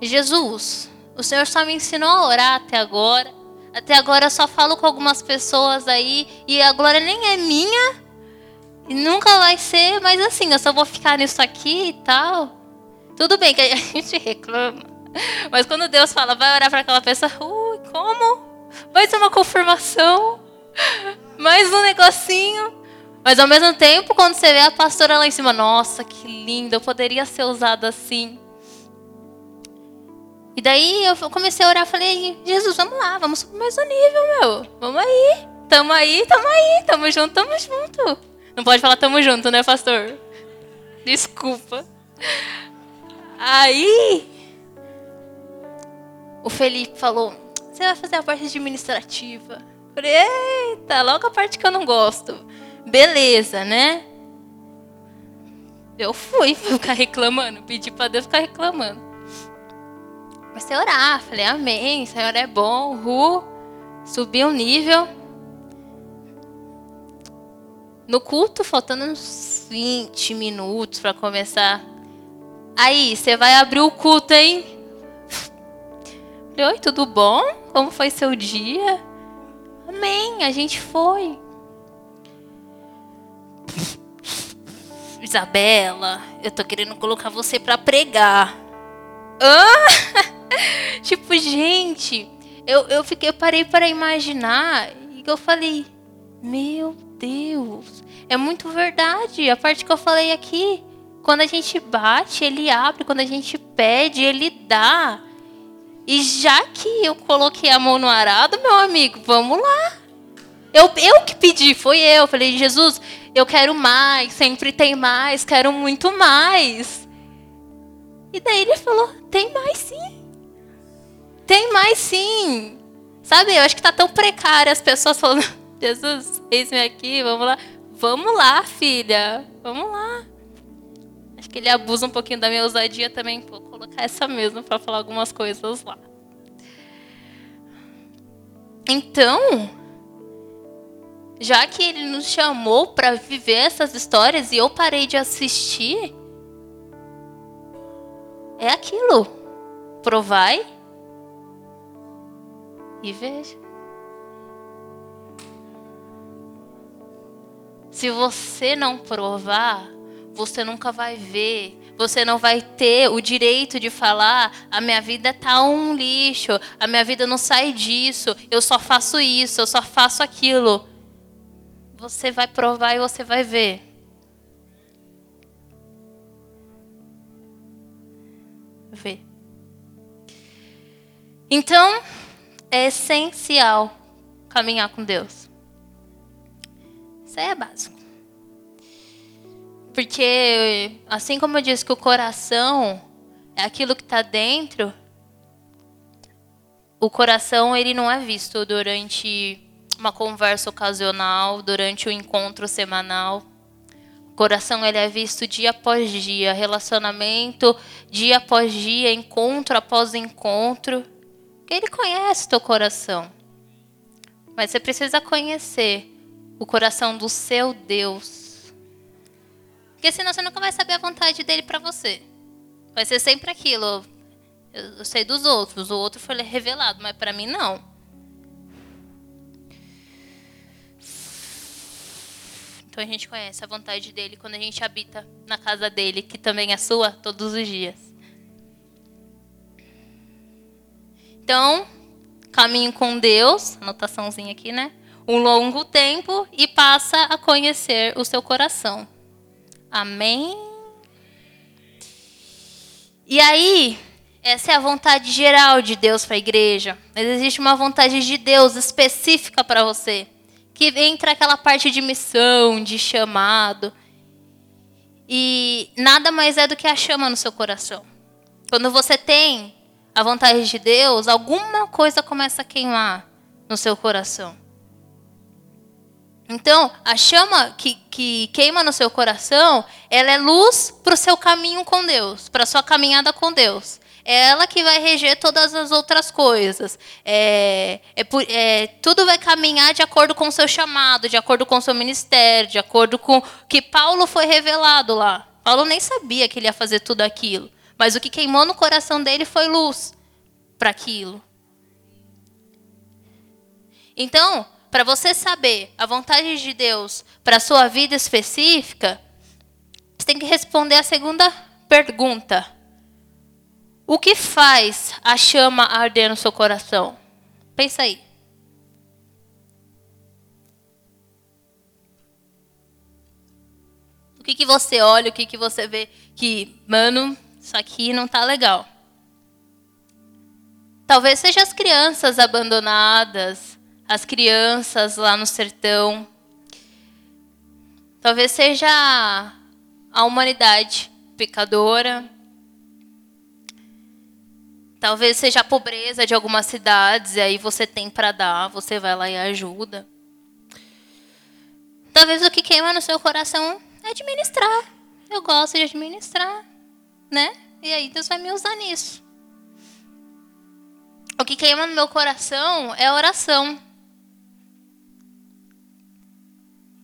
Jesus, o Senhor só me ensinou a orar até agora. Até agora eu só falo com algumas pessoas aí e a glória nem é minha. E nunca vai ser, mas assim, eu só vou ficar nisso aqui e tal. Tudo bem que a gente reclama. Mas quando Deus fala, vai orar para aquela pessoa, ui, como? mais uma confirmação, mais um negocinho. Mas ao mesmo tempo, quando você vê a pastora lá em cima, nossa, que linda, eu poderia ser usada assim. E daí eu comecei a orar, falei, Jesus, vamos lá, vamos subir mais um nível, meu. Vamos aí. Tamo aí, tamo aí, tamo junto, tamo junto. Não pode falar tamo junto, né, pastor? Desculpa. Aí, o Felipe falou, você vai fazer a parte administrativa. Falei, eita, logo a parte que eu não gosto. Beleza, né? Eu fui ficar reclamando, pedi para Deus ficar reclamando. Comecei a orar, falei, amém, Senhor é bom, ru, subi um nível. No culto, faltando uns 20 minutos para começar. Aí, você vai abrir o culto, hein? Falei, oi, tudo bom? Como foi seu dia? Amém, a gente foi. Isabela, eu tô querendo colocar você para pregar. Ah! tipo, gente, eu, eu fiquei, eu parei para imaginar e eu falei, meu Deus, é muito verdade. A parte que eu falei aqui, quando a gente bate, ele abre, quando a gente pede, ele dá. E já que eu coloquei a mão no arado, meu amigo, vamos lá. Eu, eu que pedi, foi eu. Falei, Jesus, eu quero mais, sempre tem mais, quero muito mais. E daí ele falou, tem mais sim. Tem mais sim. Sabe, eu acho que tá tão precário as pessoas falando, Jesus, eis-me aqui, vamos lá. Vamos lá, filha. Vamos lá. Acho que ele abusa um pouquinho da minha ousadia também. Vou colocar essa mesmo para falar algumas coisas lá. Então, já que ele nos chamou para viver essas histórias e eu parei de assistir, é aquilo. Provai e veja. Se você não provar, você nunca vai ver. Você não vai ter o direito de falar: a minha vida tá um lixo, a minha vida não sai disso, eu só faço isso, eu só faço aquilo. Você vai provar e você vai ver. Ver. Então, é essencial caminhar com Deus. Isso aí é básico. Porque, assim como eu disse que o coração é aquilo que está dentro, o coração ele não é visto durante uma conversa ocasional, durante o um encontro semanal. O coração ele é visto dia após dia, relacionamento dia após dia, encontro após encontro. Ele conhece teu coração. Mas você precisa conhecer o coração do seu Deus. Porque senão você nunca vai saber a vontade dele para você. Vai ser sempre aquilo. Eu sei dos outros, o outro foi revelado, mas para mim não. Então a gente conhece a vontade dele quando a gente habita na casa dele, que também é sua, todos os dias. Então, caminho com Deus, anotaçãozinha aqui, né? Um longo tempo e passa a conhecer o seu coração. Amém? E aí, essa é a vontade geral de Deus para a igreja. Mas existe uma vontade de Deus específica para você. Que entra aquela parte de missão, de chamado. E nada mais é do que a chama no seu coração. Quando você tem a vontade de Deus, alguma coisa começa a queimar no seu coração. Então, a chama que, que queima no seu coração, ela é luz para o seu caminho com Deus, para a sua caminhada com Deus. É ela que vai reger todas as outras coisas. É, é, é, tudo vai caminhar de acordo com o seu chamado, de acordo com o seu ministério, de acordo com que Paulo foi revelado lá. Paulo nem sabia que ele ia fazer tudo aquilo. Mas o que queimou no coração dele foi luz para aquilo. Então, para você saber a vontade de Deus para a sua vida específica, você tem que responder a segunda pergunta. O que faz a chama arder no seu coração? Pensa aí. O que, que você olha, o que, que você vê que, mano, isso aqui não tá legal. Talvez seja as crianças abandonadas, as crianças lá no sertão. Talvez seja a humanidade pecadora. Talvez seja a pobreza de algumas cidades, e aí você tem para dar, você vai lá e ajuda. Talvez o que queima no seu coração é administrar. Eu gosto de administrar, né? E aí Deus vai me usar nisso. O que queima no meu coração é oração.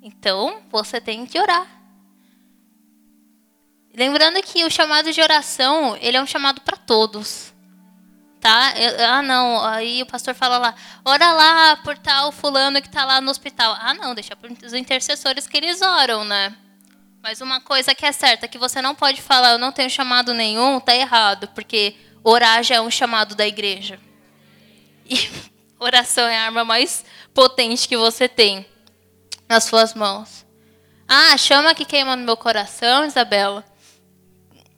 Então, você tem que orar. Lembrando que o chamado de oração, ele é um chamado para todos tá? Eu, ah, não. Aí o pastor fala lá, ora lá por tal fulano que está lá no hospital. Ah, não, deixa para os intercessores que eles oram, né? Mas uma coisa que é certa, que você não pode falar, eu não tenho chamado nenhum, tá errado, porque orar já é um chamado da igreja. E oração é a arma mais potente que você tem nas suas mãos. Ah, chama que queima no meu coração, Isabela.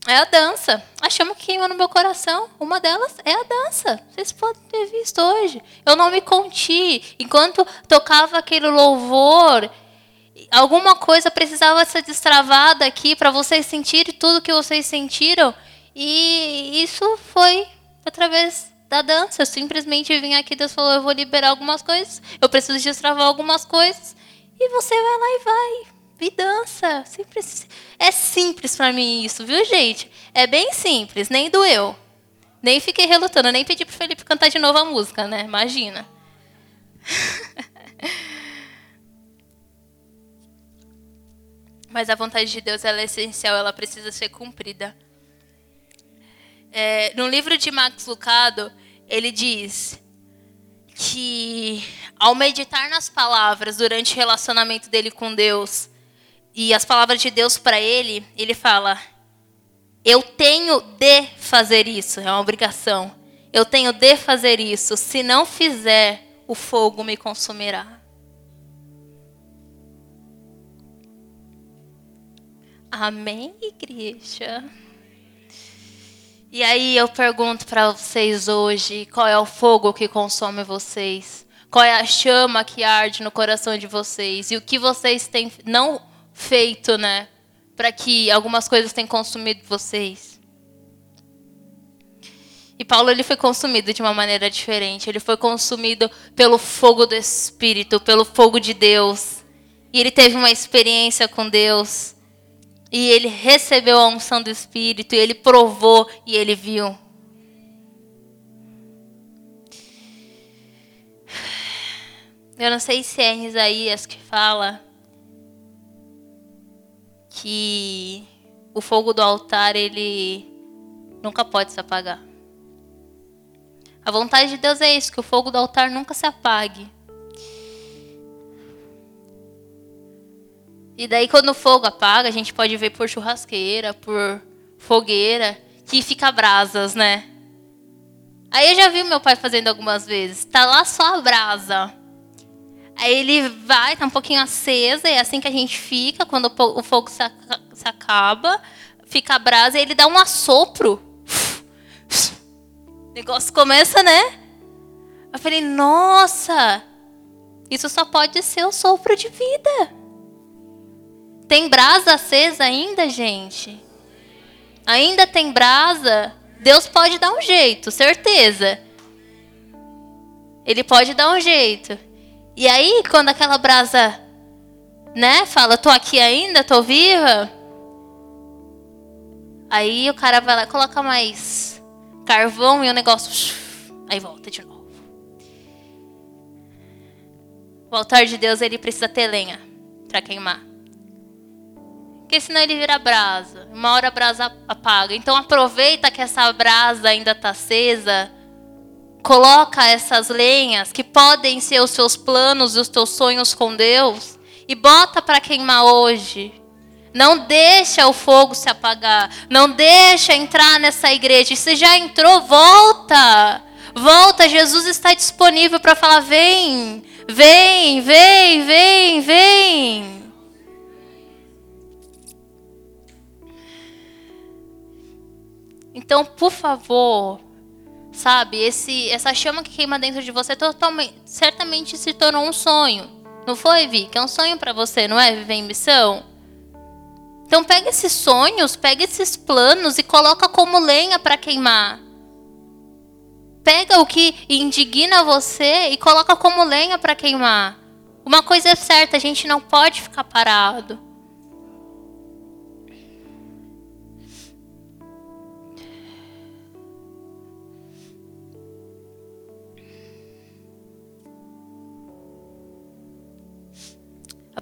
É a dança. A chama que queima no meu coração. Uma delas é a dança. Vocês podem ter visto hoje. Eu não me conti. Enquanto tocava aquele louvor, alguma coisa precisava ser destravada aqui para vocês sentirem tudo que vocês sentiram. E isso foi através da dança. Eu simplesmente vim aqui, Deus falou: eu vou liberar algumas coisas. Eu preciso destravar algumas coisas. E você vai lá e vai e dança. Simples. É simples para mim isso, viu, gente? É bem simples, nem doeu. Nem fiquei relutando, nem pedi pro Felipe cantar de novo a música, né? Imagina. Mas a vontade de Deus é essencial, ela precisa ser cumprida. É, no livro de Max Lucado, ele diz que ao meditar nas palavras durante o relacionamento dele com Deus, e as palavras de Deus para ele, ele fala: Eu tenho de fazer isso, é uma obrigação. Eu tenho de fazer isso. Se não fizer, o fogo me consumirá. Amém, igreja? E aí eu pergunto para vocês hoje: qual é o fogo que consome vocês? Qual é a chama que arde no coração de vocês? E o que vocês têm não feito, né? Para que algumas coisas tenham consumido vocês. E Paulo ele foi consumido de uma maneira diferente. Ele foi consumido pelo fogo do Espírito, pelo fogo de Deus. E ele teve uma experiência com Deus. E ele recebeu a unção do Espírito. E ele provou e ele viu. Eu não sei se é em Isaías que fala que o fogo do altar ele nunca pode se apagar. A vontade de Deus é isso, que o fogo do altar nunca se apague. E daí quando o fogo apaga, a gente pode ver por churrasqueira, por fogueira, que fica brasas, né? Aí eu já vi meu pai fazendo algumas vezes. Tá lá só a brasa. Aí ele vai, tá um pouquinho acesa, é assim que a gente fica, quando o fogo se acaba, fica a brasa, e ele dá um assopro. O negócio começa, né? Eu falei, nossa, isso só pode ser o sopro de vida. Tem brasa acesa ainda, gente? Ainda tem brasa? Deus pode dar um jeito, certeza. Ele pode dar um jeito. E aí, quando aquela brasa, né, fala, tô aqui ainda, tô viva. Aí o cara vai lá coloca mais carvão e o negócio. Aí volta de novo. O altar de Deus ele precisa ter lenha para queimar. Porque senão ele vira brasa. Uma hora a brasa apaga. Então aproveita que essa brasa ainda está acesa Coloca essas lenhas que podem ser os seus planos e os teus sonhos com Deus e bota para queimar hoje. Não deixa o fogo se apagar. Não deixa entrar nessa igreja. Se já entrou, volta. Volta, Jesus está disponível para falar: vem, vem, vem, vem, vem. Então, por favor, sabe, esse, essa chama que queima dentro de você totalmente, certamente se tornou um sonho. Não foi, Vi? Que é um sonho para você, não é? Viver em missão? Então pega esses sonhos, pega esses planos e coloca como lenha para queimar. Pega o que indigna você e coloca como lenha para queimar. Uma coisa é certa, a gente não pode ficar parado.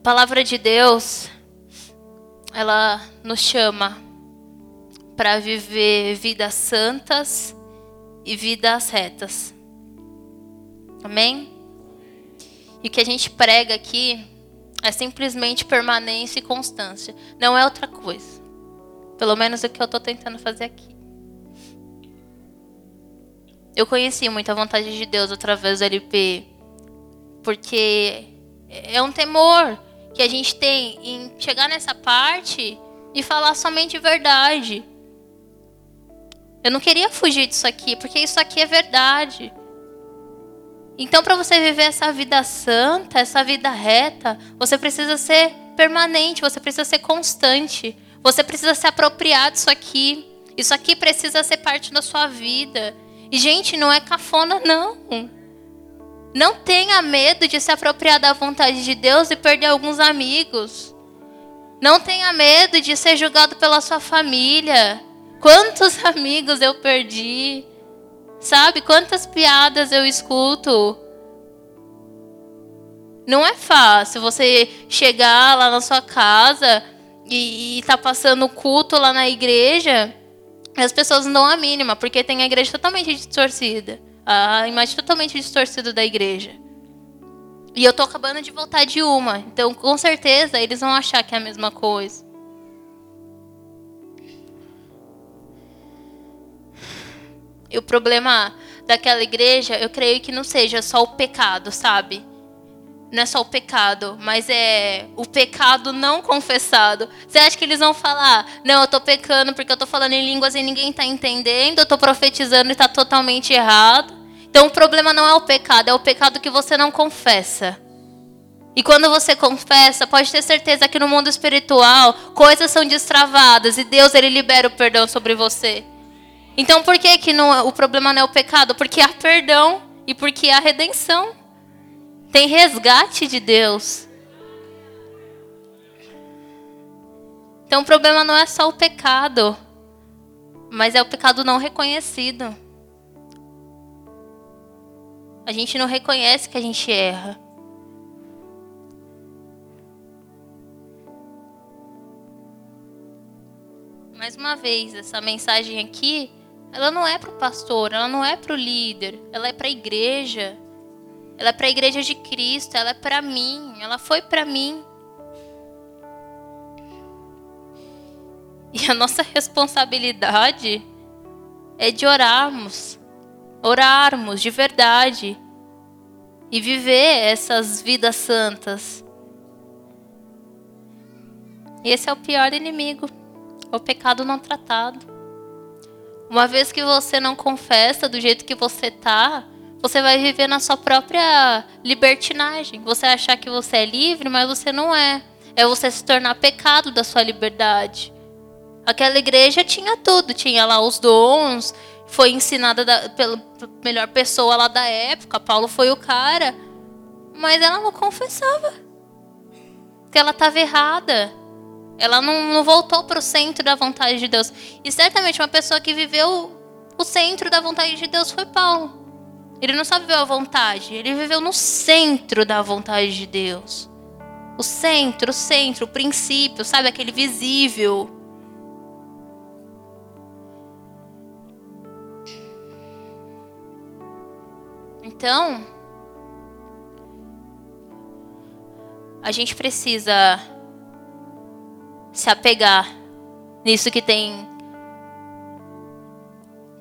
A palavra de Deus, ela nos chama para viver vidas santas e vidas retas. Amém? E o que a gente prega aqui é simplesmente permanência e constância. Não é outra coisa. Pelo menos o que eu estou tentando fazer aqui. Eu conheci muita vontade de Deus através do LP. Porque é um temor que a gente tem em chegar nessa parte e falar somente verdade. Eu não queria fugir disso aqui, porque isso aqui é verdade. Então, para você viver essa vida santa, essa vida reta, você precisa ser permanente, você precisa ser constante, você precisa se apropriar disso aqui. Isso aqui precisa ser parte da sua vida. E, gente, não é cafona, não. Não tenha medo de se apropriar da vontade de Deus e perder alguns amigos. Não tenha medo de ser julgado pela sua família. Quantos amigos eu perdi? Sabe quantas piadas eu escuto? Não é fácil você chegar lá na sua casa e, e tá passando culto lá na igreja as pessoas não dão a mínima, porque tem a igreja totalmente distorcida. A imagem totalmente distorcida da igreja. E eu tô acabando de voltar de uma. Então, com certeza, eles vão achar que é a mesma coisa. E o problema daquela igreja, eu creio que não seja só o pecado, sabe? Não é só o pecado, mas é o pecado não confessado. Você acha que eles vão falar, não, eu tô pecando porque eu tô falando em línguas e ninguém tá entendendo, eu tô profetizando e tá totalmente errado. Então o problema não é o pecado, é o pecado que você não confessa. E quando você confessa, pode ter certeza que no mundo espiritual coisas são destravadas e Deus ele libera o perdão sobre você. Então por que, que não, o problema não é o pecado? Porque há perdão e porque há redenção. Tem resgate de Deus. Então o problema não é só o pecado, mas é o pecado não reconhecido. A gente não reconhece que a gente erra. Mais uma vez, essa mensagem aqui ela não é para o pastor, ela não é para o líder, ela é para a igreja. Ela é para a igreja de Cristo, ela é para mim, ela foi para mim. E a nossa responsabilidade é de orarmos, orarmos de verdade e viver essas vidas santas. Esse é o pior inimigo, o pecado não tratado. Uma vez que você não confessa do jeito que você tá, você vai viver na sua própria libertinagem. Você achar que você é livre, mas você não é. É você se tornar pecado da sua liberdade. Aquela igreja tinha tudo, tinha lá os dons, foi ensinada da, pela melhor pessoa lá da época, Paulo foi o cara, mas ela não confessava que ela estava errada. Ela não, não voltou para o centro da vontade de Deus. E certamente uma pessoa que viveu o centro da vontade de Deus foi Paulo. Ele não só viveu a vontade, ele viveu no centro da vontade de Deus. O centro, o centro, o princípio, sabe? Aquele visível. Então, a gente precisa se apegar nisso que tem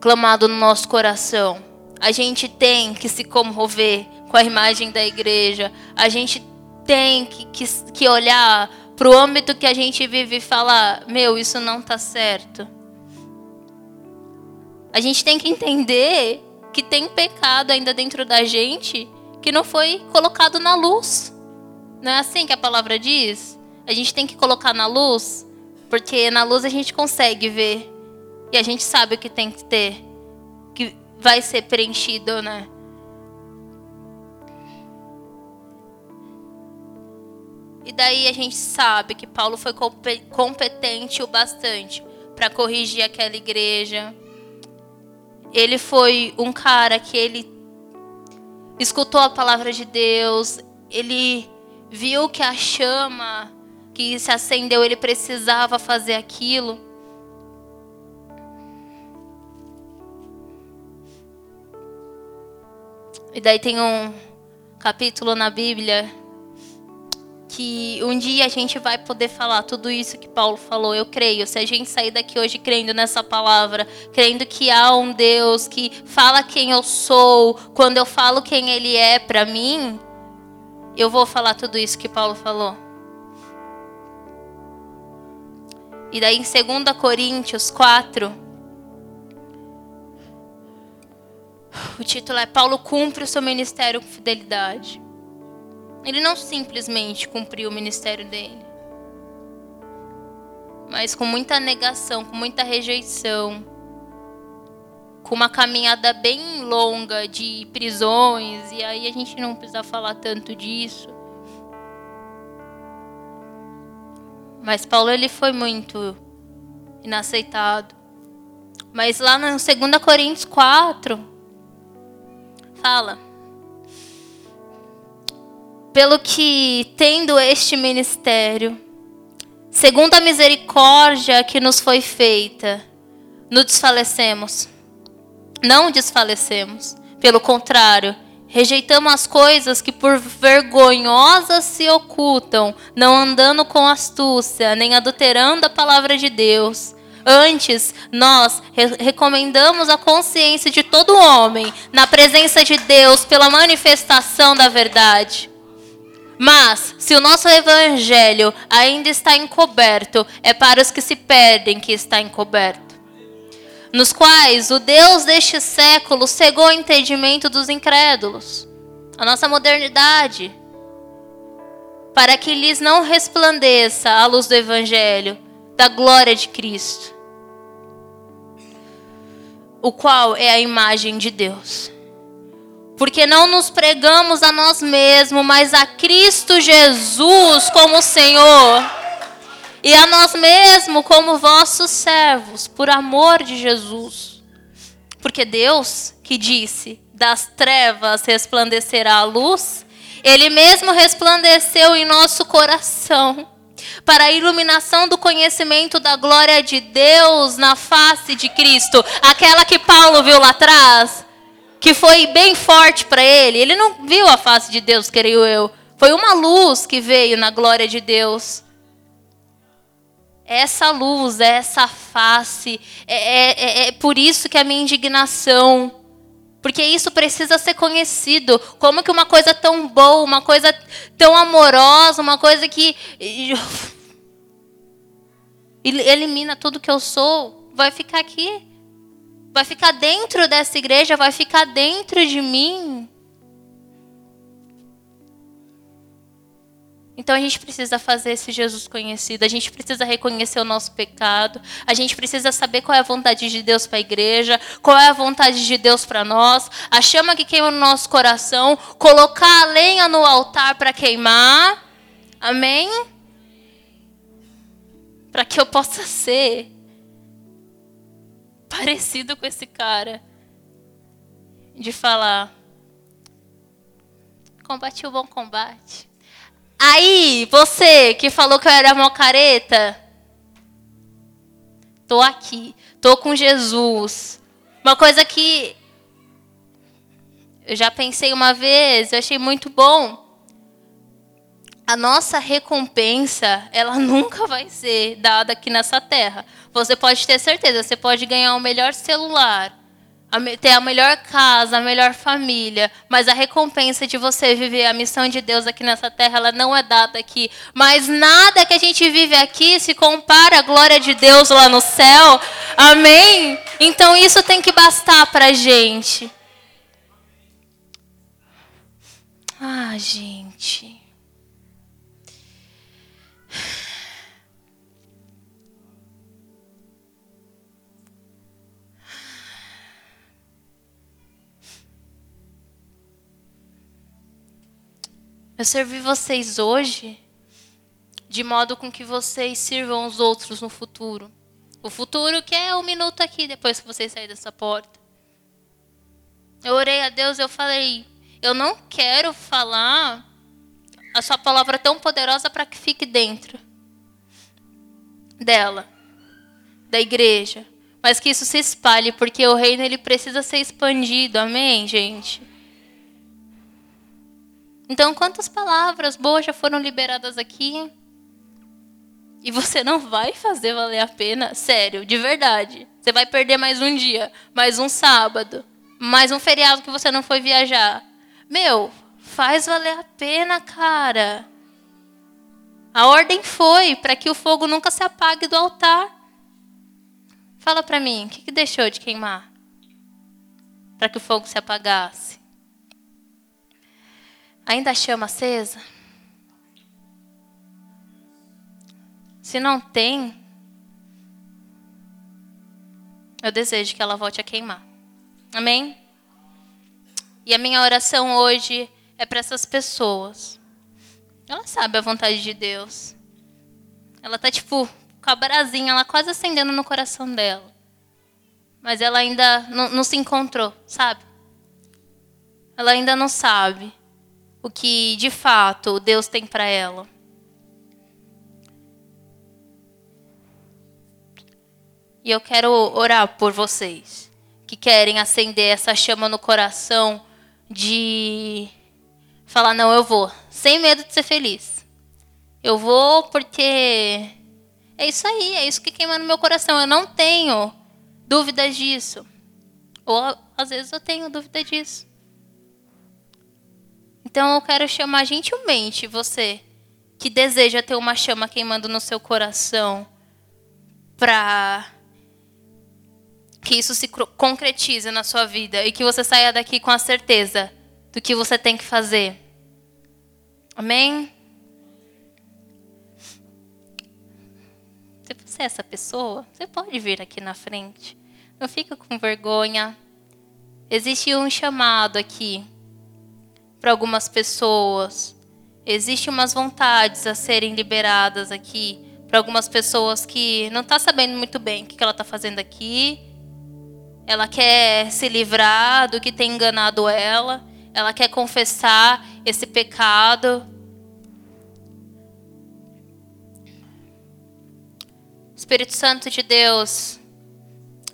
clamado no nosso coração. A gente tem que se comover com a imagem da igreja. A gente tem que, que, que olhar para o âmbito que a gente vive e falar: meu, isso não está certo. A gente tem que entender que tem pecado ainda dentro da gente que não foi colocado na luz. Não é assim que a palavra diz? A gente tem que colocar na luz, porque na luz a gente consegue ver. E a gente sabe o que tem que ter, vai ser preenchido, né? E daí a gente sabe que Paulo foi competente o bastante para corrigir aquela igreja. Ele foi um cara que ele escutou a palavra de Deus, ele viu que a chama que se acendeu, ele precisava fazer aquilo. E daí tem um capítulo na Bíblia que um dia a gente vai poder falar tudo isso que Paulo falou. Eu creio. Se a gente sair daqui hoje crendo nessa palavra, crendo que há um Deus que fala quem eu sou, quando eu falo quem Ele é para mim, eu vou falar tudo isso que Paulo falou. E daí em 2 Coríntios 4, o título é Paulo cumpre o seu ministério com fidelidade. Ele não simplesmente cumpriu o ministério dele, mas com muita negação, com muita rejeição, com uma caminhada bem longa de prisões, e aí a gente não precisa falar tanto disso. Mas Paulo ele foi muito inaceitado. Mas lá no 2 Coríntios 4 fala pelo que, tendo este ministério, segundo a misericórdia que nos foi feita, nos desfalecemos. Não desfalecemos. Pelo contrário, rejeitamos as coisas que por vergonhosas se ocultam, não andando com astúcia, nem adulterando a palavra de Deus. Antes, nós re recomendamos a consciência de todo homem na presença de Deus pela manifestação da verdade. Mas, se o nosso evangelho ainda está encoberto, é para os que se perdem que está encoberto. Nos quais o Deus deste século cegou o entendimento dos incrédulos, a nossa modernidade, para que lhes não resplandeça a luz do evangelho, da glória de Cristo, o qual é a imagem de Deus porque não nos pregamos a nós mesmos, mas a Cristo Jesus como Senhor, e a nós mesmos como vossos servos, por amor de Jesus. Porque Deus, que disse: das trevas resplandecerá a luz, Ele mesmo resplandeceu em nosso coração, para a iluminação do conhecimento da glória de Deus na face de Cristo, aquela que Paulo viu lá atrás que foi bem forte para ele. Ele não viu a face de Deus, creio eu. Foi uma luz que veio na glória de Deus. Essa luz, essa face, é, é, é, é por isso que a minha indignação. Porque isso precisa ser conhecido. Como que uma coisa tão boa, uma coisa tão amorosa, uma coisa que elimina tudo que eu sou, vai ficar aqui vai ficar dentro dessa igreja, vai ficar dentro de mim. Então a gente precisa fazer esse Jesus conhecido, a gente precisa reconhecer o nosso pecado, a gente precisa saber qual é a vontade de Deus para a igreja, qual é a vontade de Deus para nós, a chama que queima no nosso coração, colocar a lenha no altar para queimar. Amém? Para que eu possa ser parecido com esse cara. De falar: combati o bom combate. Aí, você que falou que eu era mó careta, tô aqui, tô com Jesus. Uma coisa que eu já pensei uma vez, eu achei muito bom. A nossa recompensa, ela nunca vai ser dada aqui nessa terra. Você pode ter certeza, você pode ganhar o melhor celular, ter a melhor casa, a melhor família, mas a recompensa de você viver a missão de Deus aqui nessa terra, ela não é dada aqui. Mas nada que a gente vive aqui se compara à glória de Deus lá no céu. Amém? Então isso tem que bastar pra gente. Ah, gente. Eu servi vocês hoje de modo com que vocês sirvam os outros no futuro. O futuro que é um minuto aqui depois que vocês saírem dessa porta. Eu orei a Deus, eu falei, eu não quero falar a sua palavra tão poderosa para que fique dentro dela, da igreja, mas que isso se espalhe, porque o reino ele precisa ser expandido. Amém, gente. Então, quantas palavras boas já foram liberadas aqui? E você não vai fazer valer a pena? Sério, de verdade. Você vai perder mais um dia, mais um sábado, mais um feriado que você não foi viajar. Meu, faz valer a pena, cara. A ordem foi para que o fogo nunca se apague do altar. Fala para mim, o que, que deixou de queimar? Para que o fogo se apagasse. Ainda a chama acesa? Se não tem, eu desejo que ela volte a queimar. Amém? E a minha oração hoje é para essas pessoas. Ela sabe a vontade de Deus. Ela tá tipo com a brasinha, ela quase acendendo no coração dela. Mas ela ainda não, não se encontrou, sabe? Ela ainda não sabe o que de fato Deus tem para ela. E eu quero orar por vocês que querem acender essa chama no coração de falar: não, eu vou, sem medo de ser feliz. Eu vou porque é isso aí, é isso que queima no meu coração. Eu não tenho dúvidas disso. Ou às vezes eu tenho dúvida disso. Então eu quero chamar gentilmente você que deseja ter uma chama queimando no seu coração para que isso se concretize na sua vida e que você saia daqui com a certeza do que você tem que fazer. Amém? Se você é essa pessoa, você pode vir aqui na frente. Não fica com vergonha. Existe um chamado aqui para algumas pessoas. Existem umas vontades a serem liberadas aqui para algumas pessoas que não está sabendo muito bem o que ela está fazendo aqui. Ela quer se livrar do que tem enganado ela. Ela quer confessar esse pecado. Espírito Santo de Deus,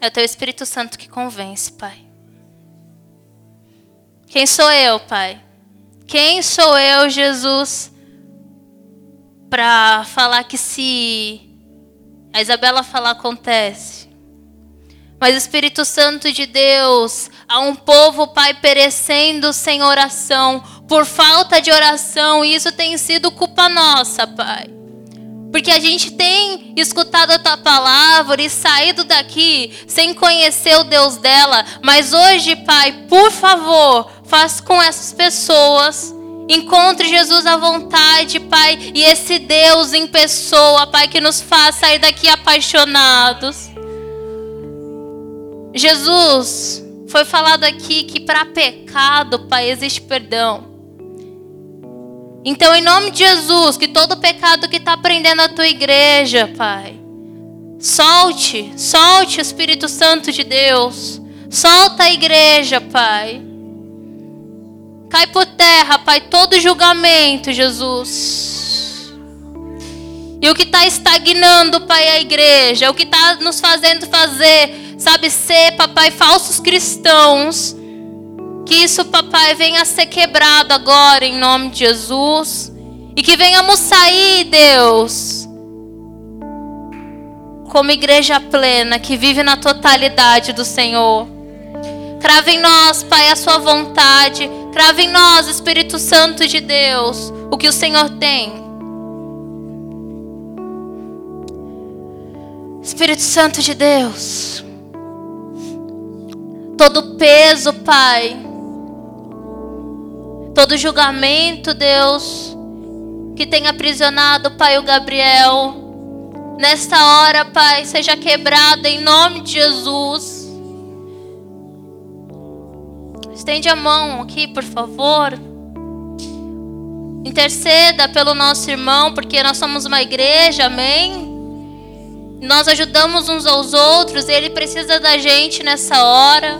é o teu Espírito Santo que convence, Pai. Quem sou eu, Pai? Quem sou eu, Jesus, para falar que se a Isabela falar acontece? Mas Espírito Santo de Deus, há um povo, Pai, perecendo sem oração, por falta de oração, e isso tem sido culpa nossa, Pai. Porque a gente tem escutado a tua palavra e saído daqui sem conhecer o Deus dela. Mas hoje, Pai, por favor, faz com essas pessoas. Encontre Jesus à vontade, Pai, e esse Deus em pessoa, Pai, que nos faz sair daqui apaixonados. Jesus, foi falado aqui que para pecado, Pai, existe perdão. Então, em nome de Jesus, que todo pecado que está prendendo a tua igreja, Pai, solte, solte o Espírito Santo de Deus, solta a igreja, Pai. Cai por terra, Pai, todo julgamento, Jesus. E o que está estagnando, Pai, a igreja, o que está nos fazendo fazer, sabe, ser, papai, falsos cristãos que isso, papai, venha a ser quebrado agora em nome de Jesus. E que venhamos sair, Deus, como igreja plena que vive na totalidade do Senhor. Crave em nós, Pai, a Sua vontade. Crave em nós, Espírito Santo de Deus, o que o Senhor tem. Espírito Santo de Deus. todo peso, Pai, todo julgamento, Deus, que tem aprisionado, Pai, o Gabriel. Nesta hora, Pai, seja quebrado em nome de Jesus. Estende a mão aqui, por favor. Interceda pelo nosso irmão, porque nós somos uma igreja, amém? Nós ajudamos uns aos outros, ele precisa da gente nessa hora.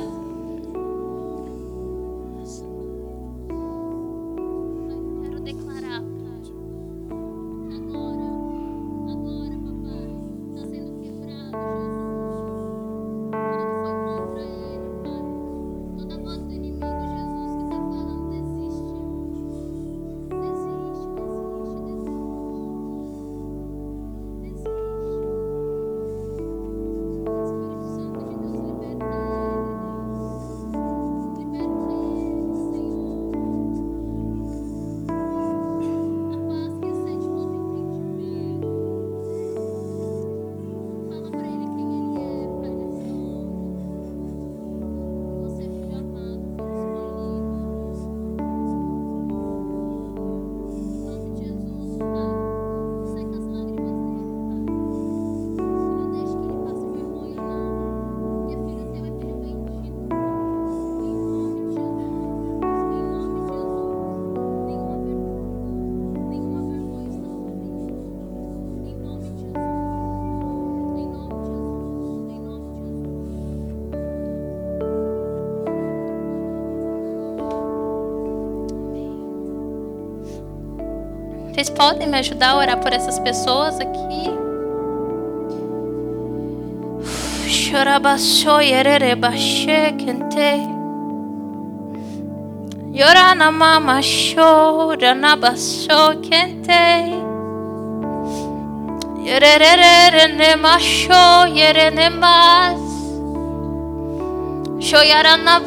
Podem me ajudar a orar por essas pessoas aqui? Yorana mama chora na baixo quente. Yerere ne macho yere ne mas. Shoyara na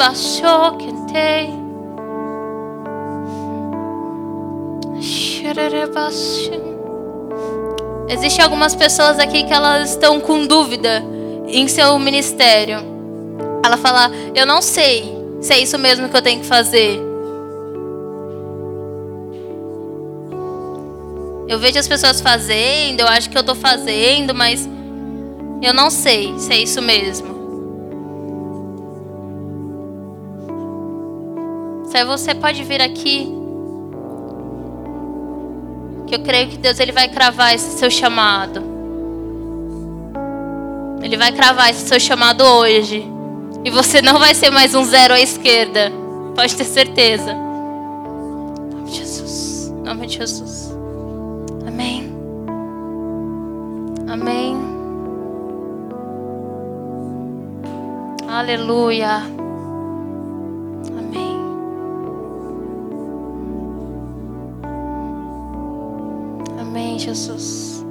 Existem algumas pessoas aqui que elas estão com dúvida em seu ministério. Ela fala: Eu não sei se é isso mesmo que eu tenho que fazer. Eu vejo as pessoas fazendo, eu acho que eu estou fazendo, mas eu não sei se é isso mesmo. Se você pode vir aqui que eu creio que Deus ele vai cravar esse seu chamado. Ele vai cravar esse seu chamado hoje. E você não vai ser mais um zero à esquerda. Pode ter certeza. Em nome de Jesus. Em nome de Jesus. Amém. Amém. Aleluia. Jesus.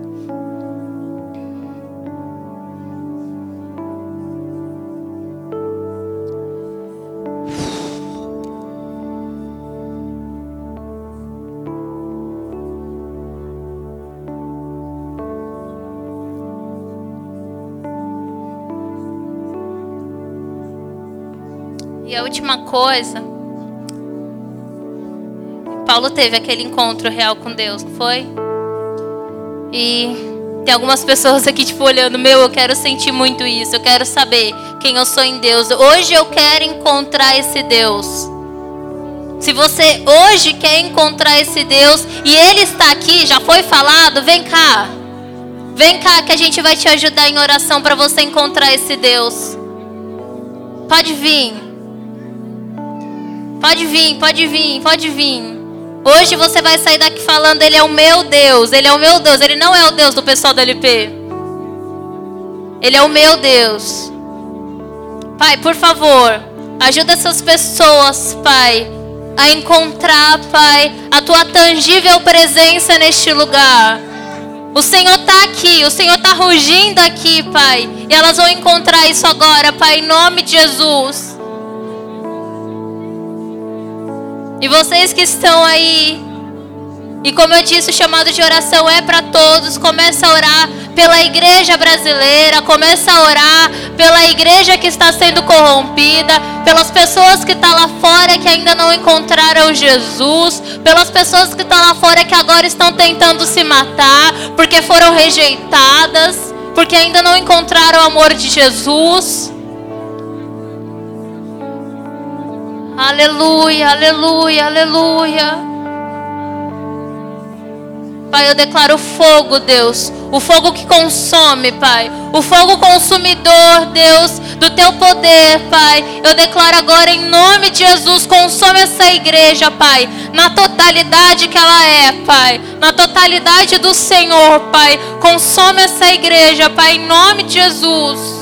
E a última coisa, Paulo teve aquele encontro real com Deus, não foi? E tem algumas pessoas aqui, tipo, olhando, meu, eu quero sentir muito isso, eu quero saber quem eu sou em Deus. Hoje eu quero encontrar esse Deus. Se você hoje quer encontrar esse Deus e ele está aqui, já foi falado, vem cá. Vem cá que a gente vai te ajudar em oração para você encontrar esse Deus. Pode vir. Pode vir, pode vir, pode vir. Hoje você vai sair daqui falando: Ele é o meu Deus, Ele é o meu Deus. Ele não é o Deus do pessoal do LP. Ele é o meu Deus. Pai, por favor, ajuda essas pessoas, Pai, a encontrar, Pai, a tua tangível presença neste lugar. O Senhor está aqui, o Senhor está rugindo aqui, Pai. E elas vão encontrar isso agora, Pai, em nome de Jesus. E vocês que estão aí, e como eu disse, o chamado de oração é para todos. Começa a orar pela igreja brasileira, começa a orar pela igreja que está sendo corrompida, pelas pessoas que estão tá lá fora que ainda não encontraram Jesus, pelas pessoas que estão tá lá fora que agora estão tentando se matar porque foram rejeitadas, porque ainda não encontraram o amor de Jesus. Aleluia, aleluia, aleluia. Pai, eu declaro fogo, Deus. O fogo que consome, Pai. O fogo consumidor, Deus, do teu poder, Pai. Eu declaro agora em nome de Jesus, consome essa igreja, Pai, na totalidade que ela é, Pai. Na totalidade do Senhor, Pai. Consome essa igreja, Pai, em nome de Jesus.